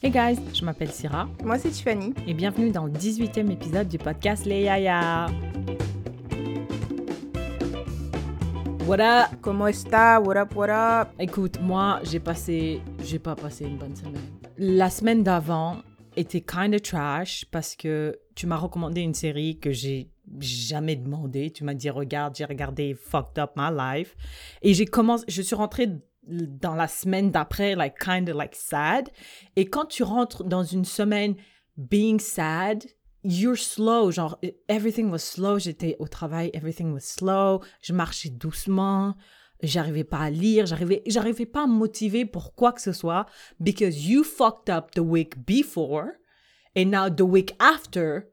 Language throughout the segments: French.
Hey guys, je m'appelle Syrah Moi, c'est Tiffany. et bienvenue dans le 18e épisode du podcast Les Yaya. What up? Comment est-ce What up, what up? Écoute, moi, j'ai passé, j'ai pas passé une bonne semaine. La semaine d'avant était kind of trash parce que tu m'as recommandé une série que j'ai jamais demandé. Tu m'as dit regarde, j'ai regardé Fucked Up My Life et j'ai commencé, je suis rentrée dans la semaine d'après, like kind of like sad. Et quand tu rentres dans une semaine being sad, you're slow. Genre, everything was slow. J'étais au travail, everything was slow. Je marchais doucement. J'arrivais pas à lire. J'arrivais, j'arrivais pas à me motiver pour quoi que ce soit because you fucked up the week before and now the week after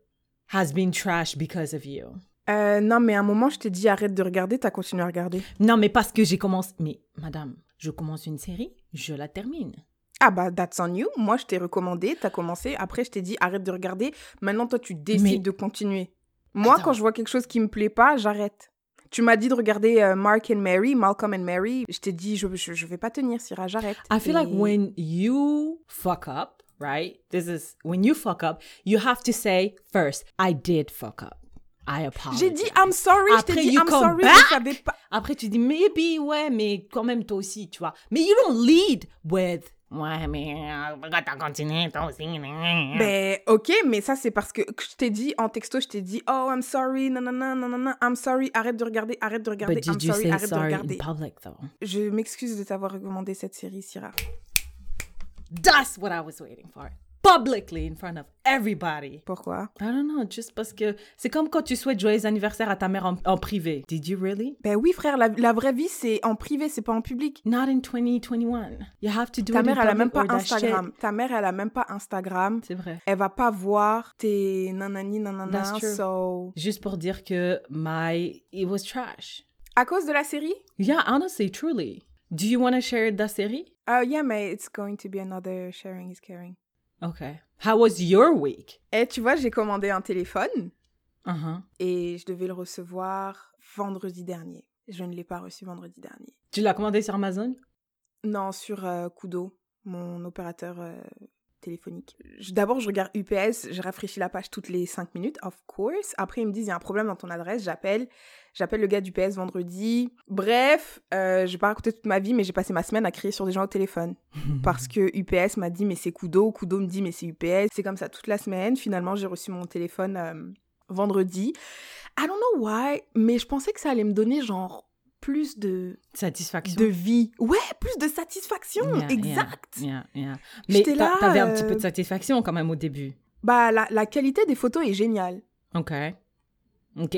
has been trash because of you. Euh, non, mais à un moment, je t'ai dit arrête de regarder, t'as continué à regarder. Non, mais parce que j'ai commencé. Mais madame, je commence une série, je la termine. Ah bah, that's on you. Moi, je t'ai recommandé, t'as commencé. Après, je t'ai dit arrête de regarder. Maintenant, toi, tu décides Mais- de continuer. Moi, Attends. quand je vois quelque chose qui me plaît pas, j'arrête. Tu m'as dit de regarder euh, Mark and Mary, Malcolm and Mary. Je t'ai dit, je, je, je vais pas tenir, Syrah, j'arrête. I feel like when you fuck up, right? This is when you fuck up, you have to say first, I did fuck up. I apologize. J'ai dit I'm sorry, je Après, t'ai dit you I'm come sorry, back. je savais pas. Après, tu dis maybe, ouais, mais quand même toi aussi, tu vois. Mais you don't lead with, ouais, mais euh, pourquoi t'as continué toi aussi? Ben, ok, mais ça, c'est parce que je t'ai dit en texto, je t'ai dit, oh, I'm sorry, nanana, nanana, I'm sorry, arrête de regarder, arrête de regarder, But I'm did you sorry, say arrête de sorry in regarder. public though? Je m'excuse de t'avoir recommandé cette série, Syrah. That's what I was waiting for. Publicly in front of everybody. Pourquoi? I don't know, just parce que c'est comme quand tu souhaites joyeux anniversaire à ta mère en, en privé. Did you really? Ben oui, frère, la, la vraie vie, c'est en privé, c'est pas en public. Not in 2021. You have to do Ta it mère, in elle a même pas Instagram. Ta mère, elle a même pas Instagram. C'est vrai. Elle va pas voir tes nanani, nanana, That's true. so... Juste pour dire que my it was trash. À cause de la série? Yeah, honestly, truly. Do you want to share the série? Uh, yeah, mais it's going to be another sharing is caring. Okay. How was your week? Et tu vois, j'ai commandé un téléphone Uh-huh. et je devais le recevoir vendredi dernier. Je ne l'ai pas reçu vendredi dernier. Tu l'as commandé sur Amazon? Non, sur euh, Kudo, mon opérateur euh, téléphonique. D'abord, je regarde UPS, je rafraîchis la page toutes les 5 minutes, of course. Après, ils me disent, il y a un problème dans ton adresse, j'appelle. J'appelle le gars d'UPS vendredi. Bref, euh, je vais pas raconter toute ma vie, mais j'ai passé ma semaine à crier sur des gens au téléphone. Parce que UPS m'a dit, mais c'est Kudo. Kudo me dit, mais c'est UPS. C'est comme ça toute la semaine. Finalement, j'ai reçu mon téléphone euh, vendredi. I don't know why, mais je pensais que ça allait me donner genre plus de, Satisfaction. de vie. Ouais, plus de satisfaction. Yeah, exact. Yeah, yeah. Mais t'avais un petit euh, peu de satisfaction quand même au début. Bah, la, la qualité des photos est géniale. OK. OK.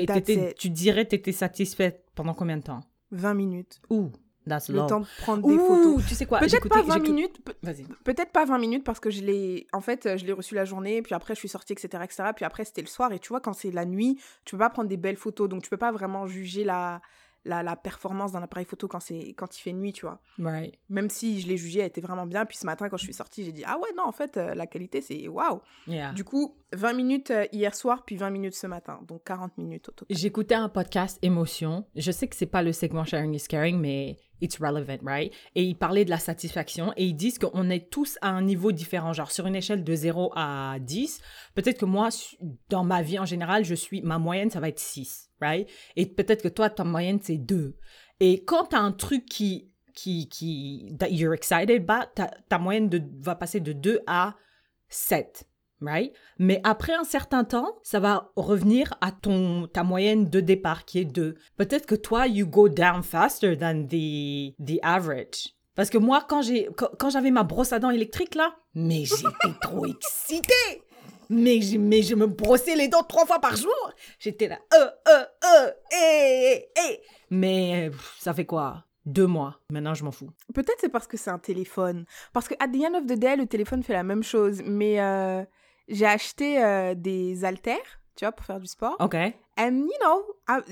Tu dirais que t'étais satisfaite pendant combien de temps? 20 minutes. Ouh, that's Le temps de prendre des Ouh, photos. tu sais quoi? Peut-être pas 20 j'écoute- minutes. pe- Vas-y. Peut-être pas 20 minutes parce que je l'ai. En fait, euh, je l'ai reçu la journée, puis après, je suis sortie, etc., etc. Puis après, c'était le soir. Et tu vois, quand c'est la nuit, tu peux pas prendre des belles photos. Donc, tu peux pas vraiment juger la, la, la performance d'un appareil photo quand, c'est quand il fait nuit, tu vois. Right. Même si je l'ai jugé, elle était vraiment bien. Puis ce matin, quand je suis sortie, j'ai dit Ah ouais, non, en fait, euh, la qualité, c'est waouh. Yeah. Du coup, 20 minutes euh, hier soir, puis 20 minutes ce matin. Donc, 40 minutes au total. J'écoutais un podcast émotion. Je sais que c'est pas le segment sharing is caring, mais it's relevant, right? Et ils parlaient de la satisfaction et ils disent qu'on est tous à un niveau différent. Genre sur une échelle de 0 à 10, peut-être que moi, dans ma vie en général, je suis, ma moyenne, ça va être 6, right? Et peut-être que toi, ta moyenne, c'est 2. Et quand t'as un truc qui, qui, qui, that you're excited about, ta, ta moyenne de, va passer de 2 à 7. Right? Mais après un certain temps, ça va revenir à ton, ta moyenne de départ qui est 2. Peut-être que toi, you go down faster than the, the average. Parce que moi, quand j'ai, quand, j'avais ma brosse à dents électrique là, mais j'étais trop excitée! Mais, j'ai- mais je me brossais les dents trois fois par jour! J'étais là, euh, euh, euh, eh, eh, eh. Mais pff, ça fait quoi? Deux mois. Maintenant, je m'en fous. Peut-être c'est parce que c'est un téléphone. Parce que at the end of the day, le téléphone fait la même chose. Mais euh, j'ai acheté euh, des haltères, tu vois, pour faire du sport. OK. And you know, I-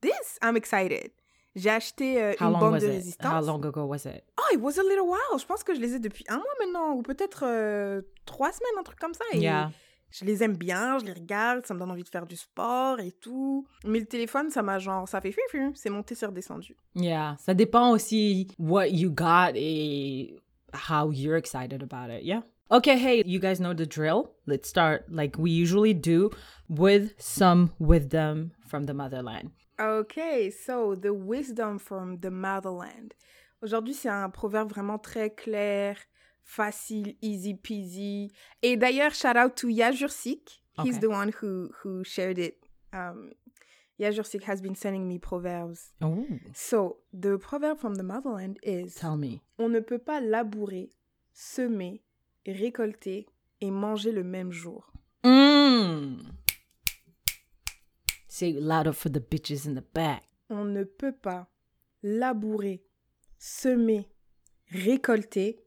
this, I'm excited. J'ai acheté euh, une bande de it? résistance. How long ago was it? Oh, it was a little while. Je pense que je les ai depuis un mois maintenant, ou peut-être euh, trois semaines, un truc comme ça. Et Yeah. je les aime bien, je les regarde, ça me donne envie de faire du sport et tout. Mais le téléphone, ça m'a genre, ça fait fufu, c'est monté, c'est redescendu. Yeah, ça dépend aussi what you got et how you're excited about it. Yeah. Okay, hey, you guys know the drill. Let's start like we usually do with some wisdom from the motherland. Okay, so the wisdom from the motherland. Aujourd'hui, c'est un proverbe vraiment très clair, facile, easy peasy. Et d'ailleurs, shout out to Yajursik. He's Okay. the one who who shared it. Um, Yajursik has been sending me proverbs. Oh, So, the proverb from the motherland is tell me. On ne peut pas labourer, semer, récolter et manger le même jour. Mm. Say louder for the bitches in the back. On ne peut pas labourer, semer, récolter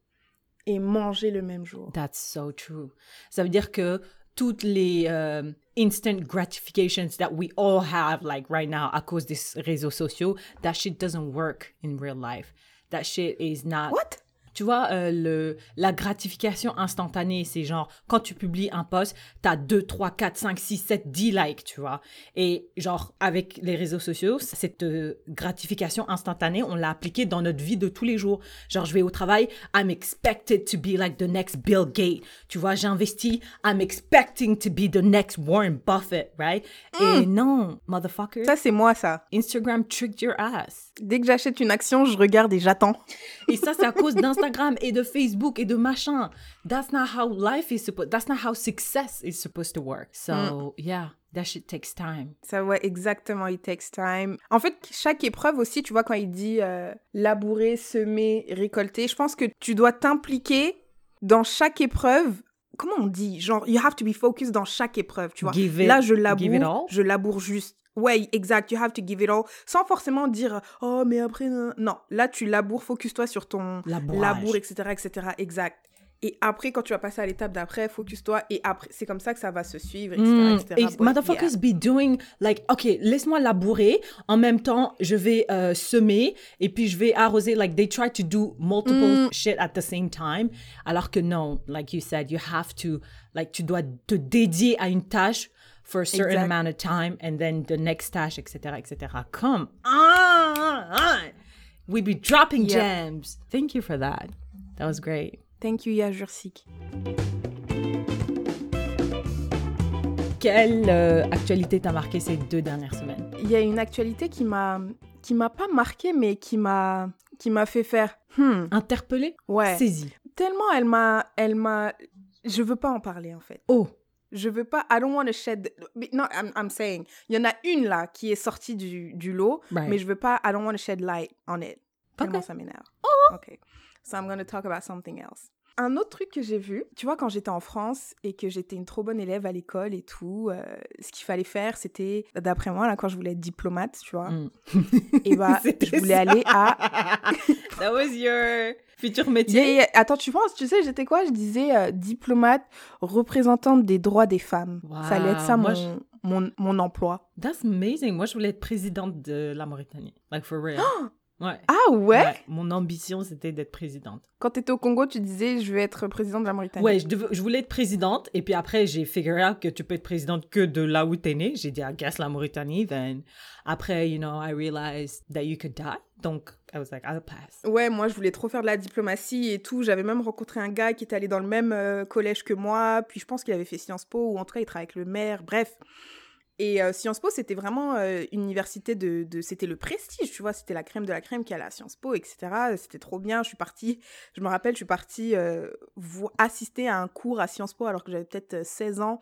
et manger le même jour. That's so true. Ça veut dire que toutes les euh, instant gratifications that we all have like right now à cause des réseaux sociaux, that shit doesn't work in real life. That shit is not. What? Tu vois, euh, le, la gratification instantanée, c'est genre, quand tu publies un post, t'as 2, 3, 4, 5, 6, 7, 10 likes, tu vois. Et genre, avec les réseaux sociaux, cette euh, gratification instantanée, on l'a appliquée dans notre vie de tous les jours. Genre, je vais au travail, I'm expected to be like the next Bill Gates. Tu vois, j'investis, I'm expecting to be the next Warren Buffett, right? Et non, motherfucker. Ça, c'est moi, ça. Instagram tricked your ass. Dès que j'achète une action, je regarde et j'attends. Et ça, c'est à cause d'Instagram et de Facebook et de machin. That's not how life is supposed. That's not how success is supposed to work. So yeah, that shit takes time. Ça, ouais, exactement, it takes time. En fait, chaque épreuve aussi, tu vois, quand il dit euh, labourer, semer, récolter, je pense que tu dois t'impliquer dans chaque épreuve. Comment on dit? Genre, you have to be focused dans chaque épreuve, tu vois. Give it- Là, je laboure, all? je laboure juste. Ouais, exact, you have to give it all. Sans forcément dire, oh, mais après, non. Là, tu laboures, focus-toi sur ton Labourage. labour, etc., etc., exact. Et après, quand tu vas passer à l'étape d'après, focus-toi. Et après, c'est comme ça que ça va se suivre, etc., Mm, etc. et But motherfuckers be doing like, ok, laisse-moi labourer. En même temps, je vais euh, semer et puis je vais arroser. Like they try to do multiple shit at the same time. Alors que non, like you said, you have to, like tu dois te dédier à une tâche for a certain Exact. amount of time and then the next tâche, etc., etc. Come on, we be dropping gems. Thank you for that. That was great. Thank you, Yajursik. Quelle euh, actualité t'a marqué ces deux dernières semaines? Il y a une actualité qui m'a qui m'a pas marqué mais qui m'a qui m'a fait faire hmm, Interpellé? ouais. Saisi. Tellement elle m'a elle m'a je veux pas en parler en fait. Oh. Je veux pas I don't want to shed no I'm, I'm saying il y en a une là qui est sortie du, du lot Right. mais je veux pas I don't want to shed light on it. Tellement ça m'énerve. OK. So I'm going to talk about something else. Un autre truc que j'ai vu, tu vois, quand j'étais en France et que j'étais une trop bonne élève à l'école et tout, euh, ce qu'il fallait faire, c'était, d'après moi, là, quand je voulais être diplomate, tu vois, Mm. et bah, je voulais ça. aller à. That was your futur métier. yeah. Attends, tu penses, tu sais, j'étais quoi? Je disais euh, diplomate représentante des droits des femmes. Ça allait être ça moi, mon, mon, mon emploi. That's amazing. Moi, je voulais être présidente de la Mauritanie. Like for real. ouais. Ah ouais, Mon ambition, c'était d'être présidente. Quand t'étais au Congo, tu disais je vais être présidente de la Mauritanie. Ouais, je, voulais être présidente. Et puis après, j'ai figure out que tu peux être présidente que de là où t'es né. J'ai dit, I guess la Mauritanie. Then, après, you know, I realized that you could die. Donc, I was like, I'll pass. Ouais, moi je voulais trop faire de la diplomatie et tout. J'avais même rencontré un gars qui était allé dans le même euh, collège que moi. Puis je pense qu'il avait fait Sciences Po ou en tout cas il travaille avec le maire. Bref. Et euh, Sciences Po, c'était vraiment euh, une université de, C'était le prestige, tu vois. C'était la crème de la crème qui allait à Sciences Po, etc. C'était trop bien. Je suis partie. Je me rappelle, je suis partie euh, assister à un cours à Sciences Po alors que j'avais peut-être euh, 16 ans.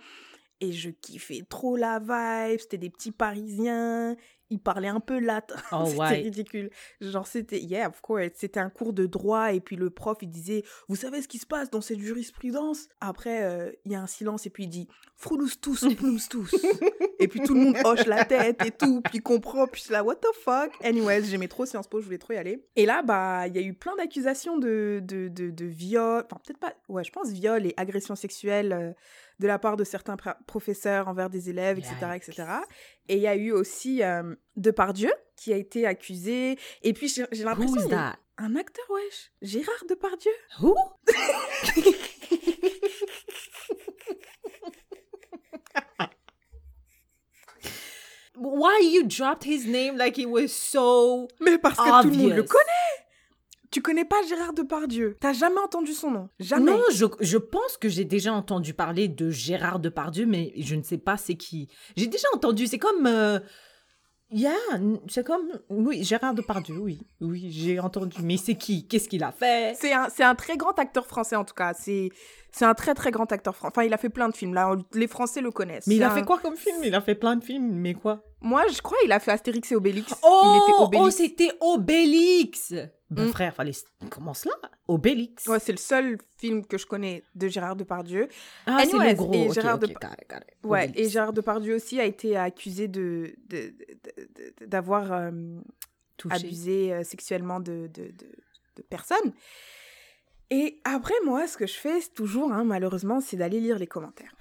Et je kiffais trop la vibe. C'était des petits Parisiens. Ils parlaient un peu latin. Oh, c'était ouais. ridicule. Genre, c'était, yeah, of course. C'était un cours de droit. Et puis le prof, il disait, vous savez ce qui se passe dans cette jurisprudence? Après, euh, il y a un silence. Et puis il dit, froulous tous, ploums tous. et puis tout le monde hoche la tête et tout. Puis comprend. Puis je suis là, what the fuck? Anyways, j'aimais trop Sciences Po. Je voulais trop y aller. Et là, bah, il y a eu plein d'accusations de, de, de, de viol. Enfin, peut-être pas. Ouais, je pense viol et agression sexuelle. euh, de la part de certains professeurs envers des élèves, etc., etc. Et il y a eu aussi euh, Depardieu qui a été accusé. Et puis j'ai l'impression un acteur, wesh, Gérard Depardieu. Who? Why you dropped his name like it was so Mais parce que tout le monde le connaît. Tu connais pas Gérard Depardieu? T'as jamais entendu son nom? Jamais. Non, je, je pense que j'ai déjà entendu parler de Gérard Depardieu, mais je ne sais pas c'est qui. J'ai déjà entendu, c'est comme... euh, Yeah, c'est comme... Oui, Gérard Depardieu, oui. Oui, j'ai entendu. Mais c'est qui? Qu'est-ce qu'il a fait? C'est un, c'est un très grand acteur français en tout cas. C'est, c'est un très très grand acteur français. Enfin, il a fait plein de films là. Les Français le connaissent. Mais il a un- fait quoi comme film? Il a fait plein de films, mais quoi? Moi, je crois il a fait Astérix et Obélix. Oh, il était oh Obélix. c'était Obélix Ben Mm. frère, fallait... Comment cela Obélix Ouais, c'est le seul film que je connais de Gérard Depardieu. Ah, c'est le gros. et Gérard ok, Dep- got it, got it. Ouais, et. Gérard Depardieu aussi a été accusé de, d'avoir euh, abusé euh, sexuellement de, de, de, de personnes. Et après, moi, ce que je fais, toujours, hein, malheureusement, c'est d'aller lire les commentaires.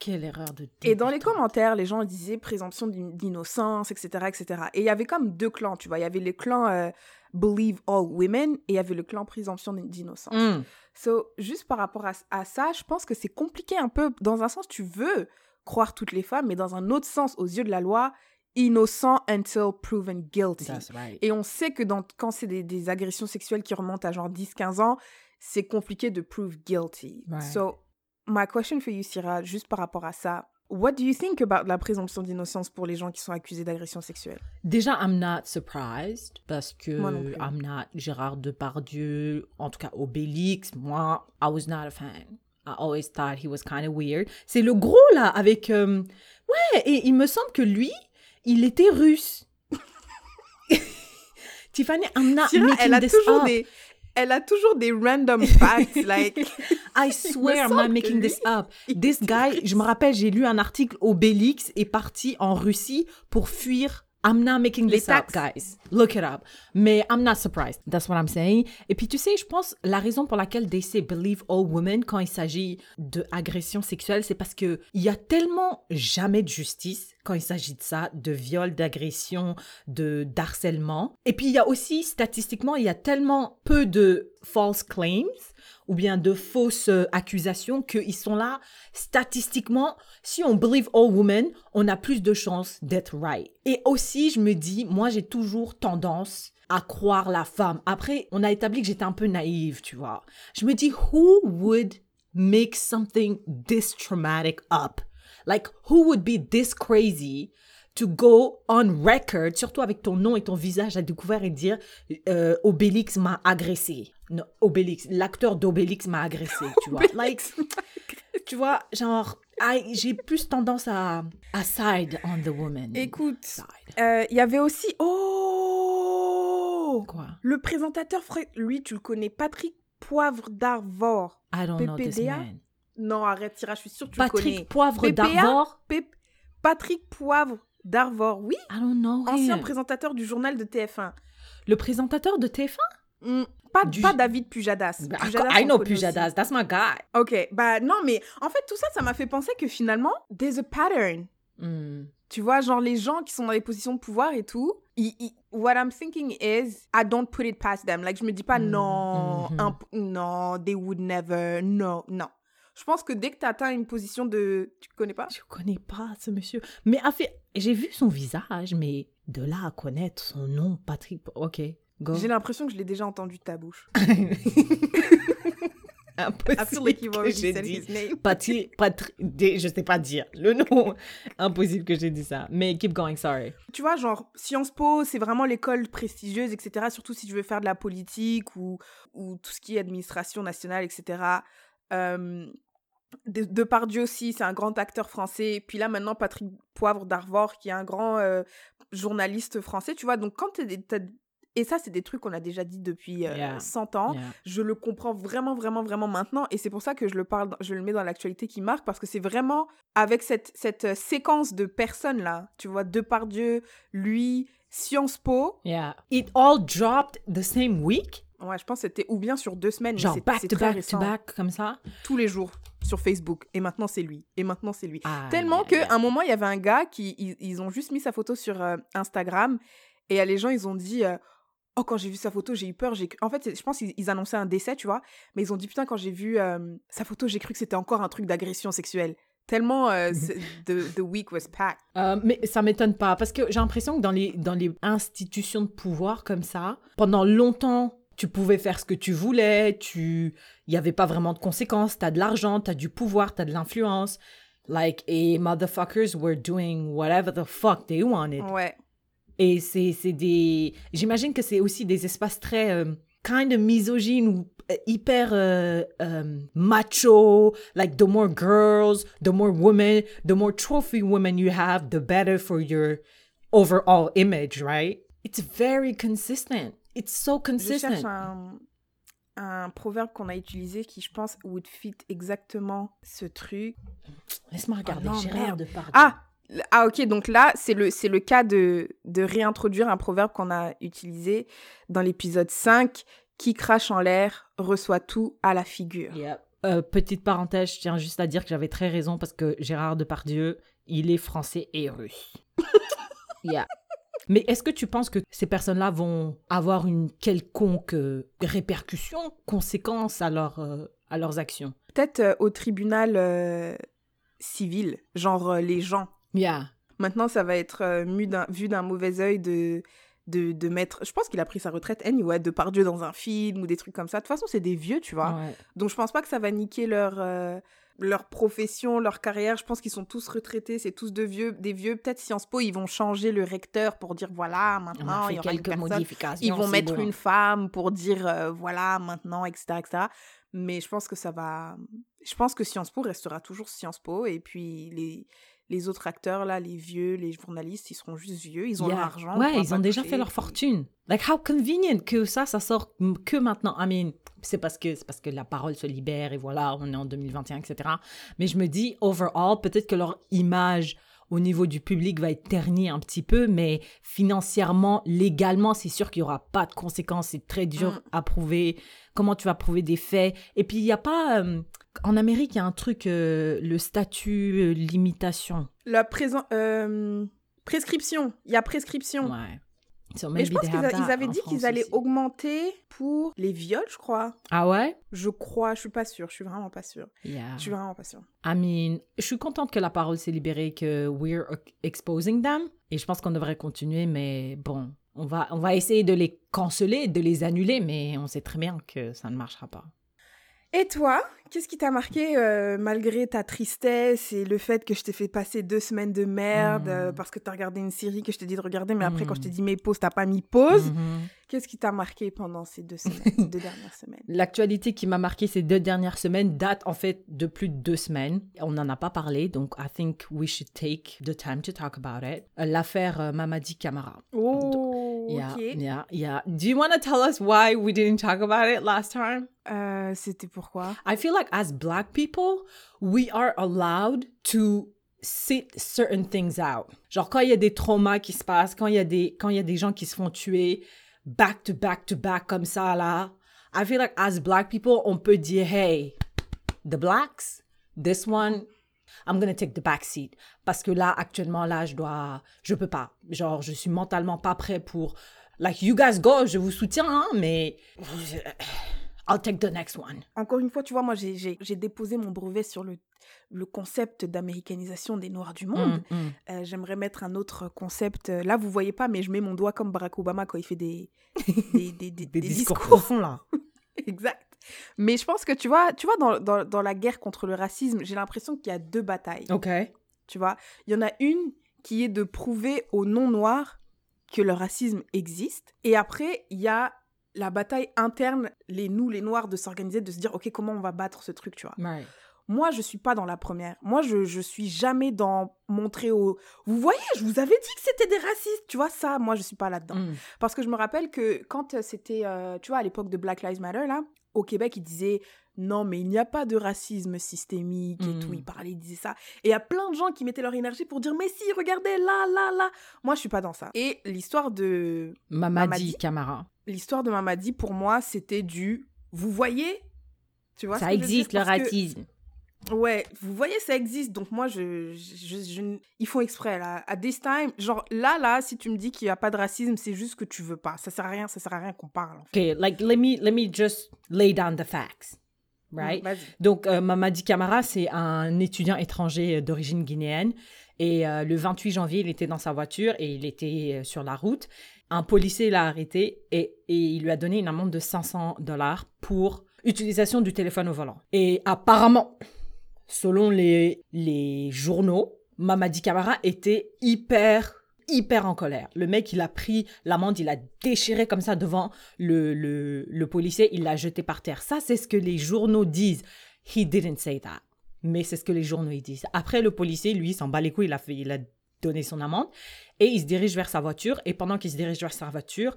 Quelle erreur de Et dans les commentaires, les gens disaient présomption d'in- d'innocence, etc., etc. Et il y avait comme deux clans, tu vois. Il y avait le clan euh, Believe All Women et il y avait le clan présomption d'innocence. Mm. So, juste par rapport à, à ça, je pense que c'est compliqué un peu. Dans un sens, tu veux croire toutes les femmes, mais dans un autre sens, aux yeux de la loi, innocent until proven guilty. Right. Et on sait que dans, quand c'est des, des agressions sexuelles qui remontent à genre 10-15 ans, c'est compliqué de prove guilty. Right. So, my question for you, Syrah, juste par rapport à ça, what do you think about la présomption d'innocence pour les gens qui sont accusés d'agression sexuelle? Déjà, I'm not surprised parce que Moi non plus. I'm not Gérard Depardieu, en tout cas Obélix. Moi, I was not a fan. I always thought he was kind of weird. C'est le gros là avec. euh, Ouais, et il me semble que lui, il était russe. Tiffany, I'm not Syrah, making elle a this toujours up. des... Elle a toujours des random facts, like... I swear, I'm not making this up. This guy, je me rappelle, j'ai lu un article, Obélix est parti en Russie pour fuir. I'm not making this up, guys. Look it up. Mais I'm not surprised. That's what I'm saying. Et puis, tu sais, je pense la raison pour laquelle they say believe all women quand il s'agit de agression sexuelle, c'est parce que il y a tellement jamais de justice quand il s'agit de ça, de viol, d'agression, de d'harcèlement. Et puis, il y a aussi, statistiquement, il y a tellement peu de false claims ou bien de fausses euh, accusations qu'ils sont là statistiquement. Si on believe all women on a plus de chances d'être right. Et aussi je me dis moi j'ai toujours tendance à croire la femme. Après on a établi que j'étais un peu naïve tu vois. Je me dis who would make something this traumatic up? Like who would be this crazy to go on record, surtout avec ton nom et ton visage à découvert et dire euh, Obélix m'a agressé. Non, Obélix, l'acteur d'Obélix m'a agressé, tu vois. like, tu vois, genre, j'ai plus tendance à, à side on the woman. Écoute, Side. euh, il y avait aussi... Oh Quoi? Le présentateur, lui, tu le connais, Patrick Poivre d'Arvor. I don't know this PPDA? man. Non, arrête, Tira, je suis sûre que tu le Patrick connais. Poivre d'Arvor? Patrick Poivre d'Arvor, oui, I don't know ancien présentateur du journal de TF1. Le présentateur de TF1? Hmm, pas, Du- pas David Pujadas. Pujadas, I know Pujadas, aussi. that's my guy. Ok, bah non, mais en fait, tout ça, ça m'a fait penser que finalement, there's a pattern. Hmm. Tu vois, genre les gens qui sont dans les positions de pouvoir et tout, ils- ils- what I'm thinking is, I don't put it past them. Like, je me dis pas, Mm, non, non, they would never, non, non. Je pense que dès que tu atteins une position de... Tu connais pas? Je connais pas ce monsieur. Mais a fait, j'ai vu son visage, mais de là à connaître son nom, Patrick. Ok, go. J'ai l'impression que je l'ai déjà entendu de ta bouche. Impossible que already j'ai dit. Patrick, je sais pas dire le nom. Impossible que j'ai dit ça. Mais keep going, sorry. Tu vois, genre, Sciences Po, c'est vraiment l'école prestigieuse, etc. Surtout si tu veux faire de la politique ou, ou tout ce qui est administration nationale, etc. Euh, Depardieu aussi, c'est un grand acteur français. Puis là, maintenant, Patrick Poivre d'Arvor, qui est un grand euh, journaliste français, tu vois. Donc, quand Et ça, c'est des trucs qu'on a déjà dit depuis euh, Yeah. 100 ans. Yeah. Je le comprends vraiment, vraiment, vraiment maintenant. Et c'est pour ça que je le parle, je le mets dans l'actualité qui marque, parce que c'est vraiment avec cette, cette euh, séquence de personnes-là, tu vois, Depardieu, lui, Sciences Po. Yeah. It all dropped the same week? Ouais, je pense que c'était ou bien sur deux semaines, Genre back to back récent. to back, comme ça? Tous les jours sur Facebook. Et maintenant, c'est lui. Et maintenant, c'est lui. Ah, Tellement yeah, qu'à un moment, il y avait un gars qui, ils, ils ont juste mis sa photo sur euh, Instagram. Et euh, les gens, ils ont dit, euh, oh, quand j'ai vu sa photo, j'ai eu peur. J'ai... En fait, je pense qu'ils ils annonçaient un décès, tu vois. Mais ils ont dit, putain, quand j'ai vu sa photo, j'ai cru que c'était encore un truc d'agression sexuelle. Tellement euh, the, the week was packed. Euh, mais ça m'étonne pas parce que j'ai l'impression que dans les, dans les institutions de pouvoir comme ça, pendant longtemps, tu pouvais faire ce que tu voulais, tu, il n'y avait pas vraiment de conséquences, tu as de l'argent, tu as du pouvoir, tu as de l'influence. Like, et motherfuckers were doing whatever the fuck they wanted. Ouais. Et c'est c'est des. J'imagine que c'est aussi des espaces très. euh, kind of misogynes ou euh, hyper euh, euh, macho. Like, the more girls, the more women, the more trophy women you have, the better for your overall image, right? It's very consistent. It's so Je cherche consistent. un, un proverbe qu'on a utilisé qui, je pense, would fit exactement ce truc. Laisse-moi regarder. non, Gérard. Depardieu. Ah ah ok, donc là, c'est le, c'est le cas de, de réintroduire un proverbe qu'on a utilisé dans l'épisode 5. Qui crache en l'air reçoit tout à la figure. Euh, petite parenthèse, je tiens juste à dire que j'avais très raison parce que Gérard Depardieu, il est français et russe. yeah. Mais est-ce que tu penses que ces personnes-là vont avoir une quelconque euh, répercussion, conséquence à, leur, euh, à leurs actions? Peut-être euh, au tribunal euh, civil, genre les gens. Yeah. Maintenant, ça va être vu d'un mauvais œil de, de, de mettre... Je pense qu'il a pris sa retraite, anyway, de Pardieu dans un film ou des trucs comme ça. De toute façon, c'est des vieux, tu vois. Ouais. Donc, je pense pas que ça va niquer leur, euh, leur profession, leur carrière. Je pense qu'ils sont tous retraités, c'est tous de vieux, des vieux. Peut-être Sciences Po, ils vont changer le recteur pour dire, voilà, maintenant, il y aura quelques modifications. Ils vont mettre bon. une femme pour dire, euh, voilà, maintenant, etc., etc. Mais je pense que ça va... Je pense que Sciences Po restera toujours Sciences Po. Et puis, les... Les autres acteurs, là, les vieux, les journalistes, ils seront juste vieux, ils ont Yeah. leur argent. on Ouais, ils ont déjà fait leur fortune. Like how convenient que ça, ça sort que maintenant. I mean, c'est parce que c'est parce que la parole se libère et voilà, on est en 2021, etc. Mais je me dis, overall, peut-être que leur image au niveau du public va être ternie un petit peu, mais financièrement, légalement, c'est sûr qu'il y aura pas de conséquences. C'est très dur Mm. à prouver. Comment tu vas prouver des faits? Et puis il y a pas. euh, en Amérique, il y a un truc, euh, le statut euh, limitation. La présent... prescription, il y a prescription. Ouais. So Mais je pense qu'ils avaient en dit qu'ils allaient aussi. augmenter pour les viols, je crois. Ah ouais? Je crois, je suis pas sûre, je suis vraiment pas sûre. Yeah. Je suis vraiment pas sûre. I mean, je suis contente que la parole s'est libérée, que we're exposing them. Et je pense qu'on devrait continuer, mais bon, on va, on va essayer de les canceller, de les annuler, mais on sait très bien que ça ne marchera pas. Et toi, qu'est-ce qui t'a marqué euh, malgré ta tristesse et le fait que je t'ai fait passer deux semaines de merde euh, parce que t'as regardé une série que je t'ai dit de regarder, mais après quand je t'ai dit mes pauses, t'as pas mis pause. Mhm. Qu'est-ce qui t'a marqué pendant ces deux semaines, deux dernières semaines? L'actualité qui m'a marqué ces deux dernières semaines date en fait de plus de deux semaines. On n'en a pas parlé, donc I think we should take the time to talk about it. Euh, L'affaire euh, Mamadi Camara. Oh, Yeah, ok. yeah, yeah. Do you want to tell us why we didn't talk about it last time? Euh, C'était pourquoi I feel like as black people, we are allowed to sit certain things out. Genre quand il y a des traumas qui se passent, quand il y a des quand il y a des gens qui se font tuer back to back to back comme ça là, I feel like as black people, on peut dire hey, the blacks, this one I'm gonna take the back seat parce que là actuellement là je dois je peux pas. Genre je suis mentalement pas prêt pour like you guys go, je vous soutiens hein, mais I'll take the next one. Encore une fois, tu vois, moi, j'ai- déposé mon brevet sur le, le concept d'américanisation des Noirs du monde. Mm, mm. Euh, J'aimerais mettre un autre concept. euh, Là, vous voyez pas, mais je mets mon doigt comme Barack Obama quand il fait des, des, des, des- discours. profonds, là. exact. Mais je pense que, tu vois, tu vois dans, dans, dans la guerre contre le racisme, j'ai l'impression qu'il y a deux batailles. OK. Tu vois, il y en a une qui est de prouver aux non-noirs que le racisme existe. Et après, il y a la bataille interne, les nous, les noirs, de s'organiser, de se dire, OK, comment on va battre ce truc, tu vois. Moi, je suis pas dans la première. Moi, je, je suis jamais dans montrer au. Vous voyez, je vous avais dit que c'était des racistes. Tu vois, ça, moi, je suis pas là-dedans. Mm. Parce que je me rappelle que quand euh, c'était, euh, tu vois, à l'époque de Black Lives Matter, là, au Québec, ils disaient non, mais il n'y a pas de racisme systémique et tout. Ils parlaient, ils disaient ça. Et il y a plein de gens qui mettaient leur énergie pour dire mais si, regardez, là, là, là. Moi, je suis pas dans ça. Et l'histoire de. Mamadi Mamadi. Camara. L'histoire de Mamadi, pour moi, c'était du. Vous voyez? Tu vois Ça existe, le que- racisme. Ouais, vous voyez, ça existe. Donc moi, je, je, je- je- ils font exprès là. À this time, genre là, là, si tu me dis qu'il y a pas de racisme, c'est juste que tu veux pas. Ça sert à rien, ça sert à rien qu'on parle. En fait. OK, like, let me, let me just lay down the facts. right? Vas-y. Donc, euh, Mamadi Camara, c'est un étudiant étranger d'origine guinéenne. Et euh, le 28 janvier, il était dans sa voiture et il était euh, sur la route. Un policier l'a arrêté et, et il lui a donné une amende de 500 dollars pour utilisation du téléphone au volant. Et apparemment, selon les, les journaux, Mamadi Camara était hyper hyper en colère. Le mec, il a pris l'amende, il a déchiré comme ça devant le, le, policier, il l'a jeté par terre. Ça, c'est ce que les journaux disent. He didn't say that. Mais c'est ce que les journaux disent. Après, le policier, lui, s'en bat les couilles, il a, fait, il a donné son amende et il se dirige vers sa voiture. Et pendant qu'il se dirige vers sa voiture,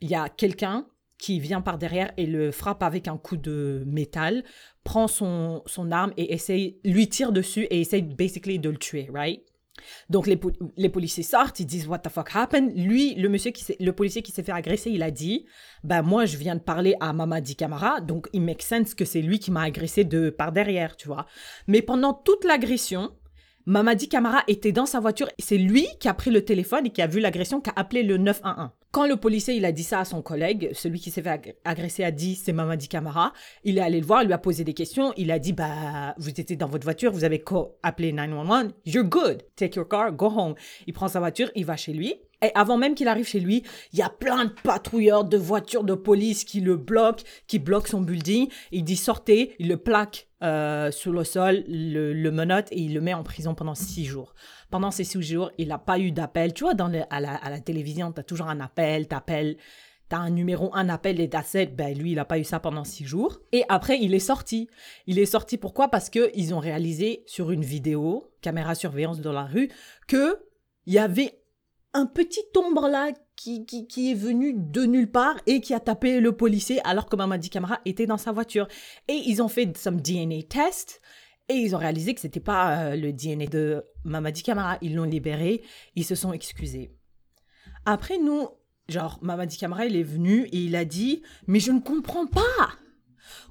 il y a quelqu'un qui vient par derrière et le frappe avec un coup de métal, prend son, son arme et essaye, lui tire dessus et essaye basically de le tuer, right? Donc les, les policiers sortent, ils disent what the fuck happened? Lui, le monsieur qui le policier qui s'est fait agresser, il a dit ben moi je viens de parler à Mamadi Camara, donc il make sense que c'est lui qui m'a agressé de par derrière, tu vois. Mais pendant toute l'agression, Mamadi Camara était dans sa voiture c'est lui qui a pris le téléphone et qui a vu l'agression, qui a appelé le 911. Quand le policier il a dit ça à son collègue, celui qui s'est fait ag- agresser a dit c'est Mamadi Camara, il est allé le voir, il lui a posé des questions, il a dit bah vous étiez dans votre voiture, vous avez appelé 911, you're good, take your car, go home. Il prend sa voiture, il va chez lui. Et avant même qu'il arrive chez lui, il y a plein de patrouilleurs de voitures de police qui le bloquent, qui bloquent son building. Il dit sortez, il le plaque euh, sur le sol, le, le menotte et il le met en prison pendant six jours. Pendant ces six jours, il n'a pas eu d'appel. Tu vois, à, la, télévision, tu as toujours un appel, t'appelles, t'as un numéro, un appel et that's it. Ben lui, il n'a pas eu ça pendant six jours. Et après, il est sorti. Il est sorti pourquoi? Parce qu'ils ont réalisé sur une vidéo, caméra surveillance dans la rue, que il y avait un petit ombre là qui, qui, est venu de nulle part et qui a tapé le policier alors que Mamadi Camara était dans sa voiture. Et ils ont fait some DNA test et ils ont réalisé que c'était pas euh, le DNA de Mamadi Camara. Ils l'ont libéré, ils se sont excusés. Après, nous, genre, Mamadi Camara, il est venu et il a dit Mais je ne comprends pas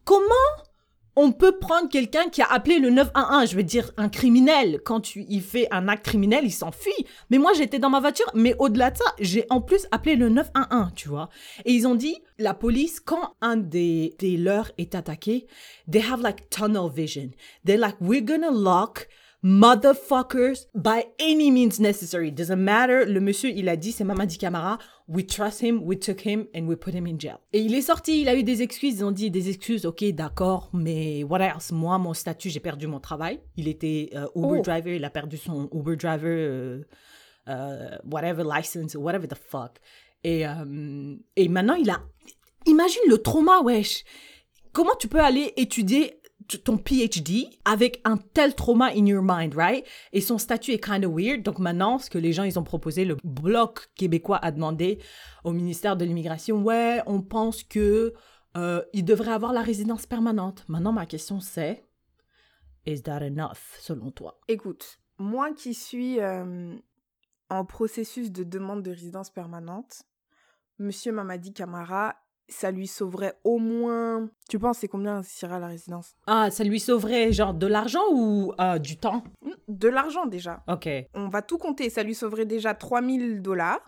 Comment on peut prendre quelqu'un qui a appelé le 911, je veux dire un criminel, quand tu, il fait un acte criminel, il s'enfuit. Mais moi, j'étais dans ma voiture, mais au-delà de ça, j'ai en plus appelé le 911, tu vois. Et ils ont dit, la police, quand un des, des leurs est attaqué, they have like tunnel vision. They're like, we're gonna lock motherfuckers by any means necessary. Doesn't matter. Le monsieur, il a dit, c'est Mamadi Camara. We trust him, we took him, and we put him in jail. Et il est sorti, il a eu des excuses. Ils ont dit des excuses, ok, d'accord, mais what else? Moi, mon statut, j'ai perdu mon travail. Il était euh, Uber Oh. driver, il a perdu son Uber driver, euh, euh, whatever license, whatever the fuck. Et, et maintenant, il a. Imagine le trauma, wesh. Comment tu peux aller étudier ton PhD avec un tel trauma in your mind, right? Et son statut est kind of weird. Donc maintenant, ce que les gens, ils ont proposé, le bloc québécois a demandé au ministère de l'immigration, ouais, on pense que euh, il devrait avoir la résidence permanente. Maintenant, ma question c'est, is that enough, selon toi? Écoute, moi qui suis euh, en processus de demande de résidence permanente, Monsieur Mamadi Camara, ça lui sauverait au moins. Tu penses c'est combien sera la résidence? Ah, ça lui sauverait genre de l'argent ou euh, du temps? De l'argent déjà. Ok, On va tout compter. Ça lui sauverait déjà 3000 dollars.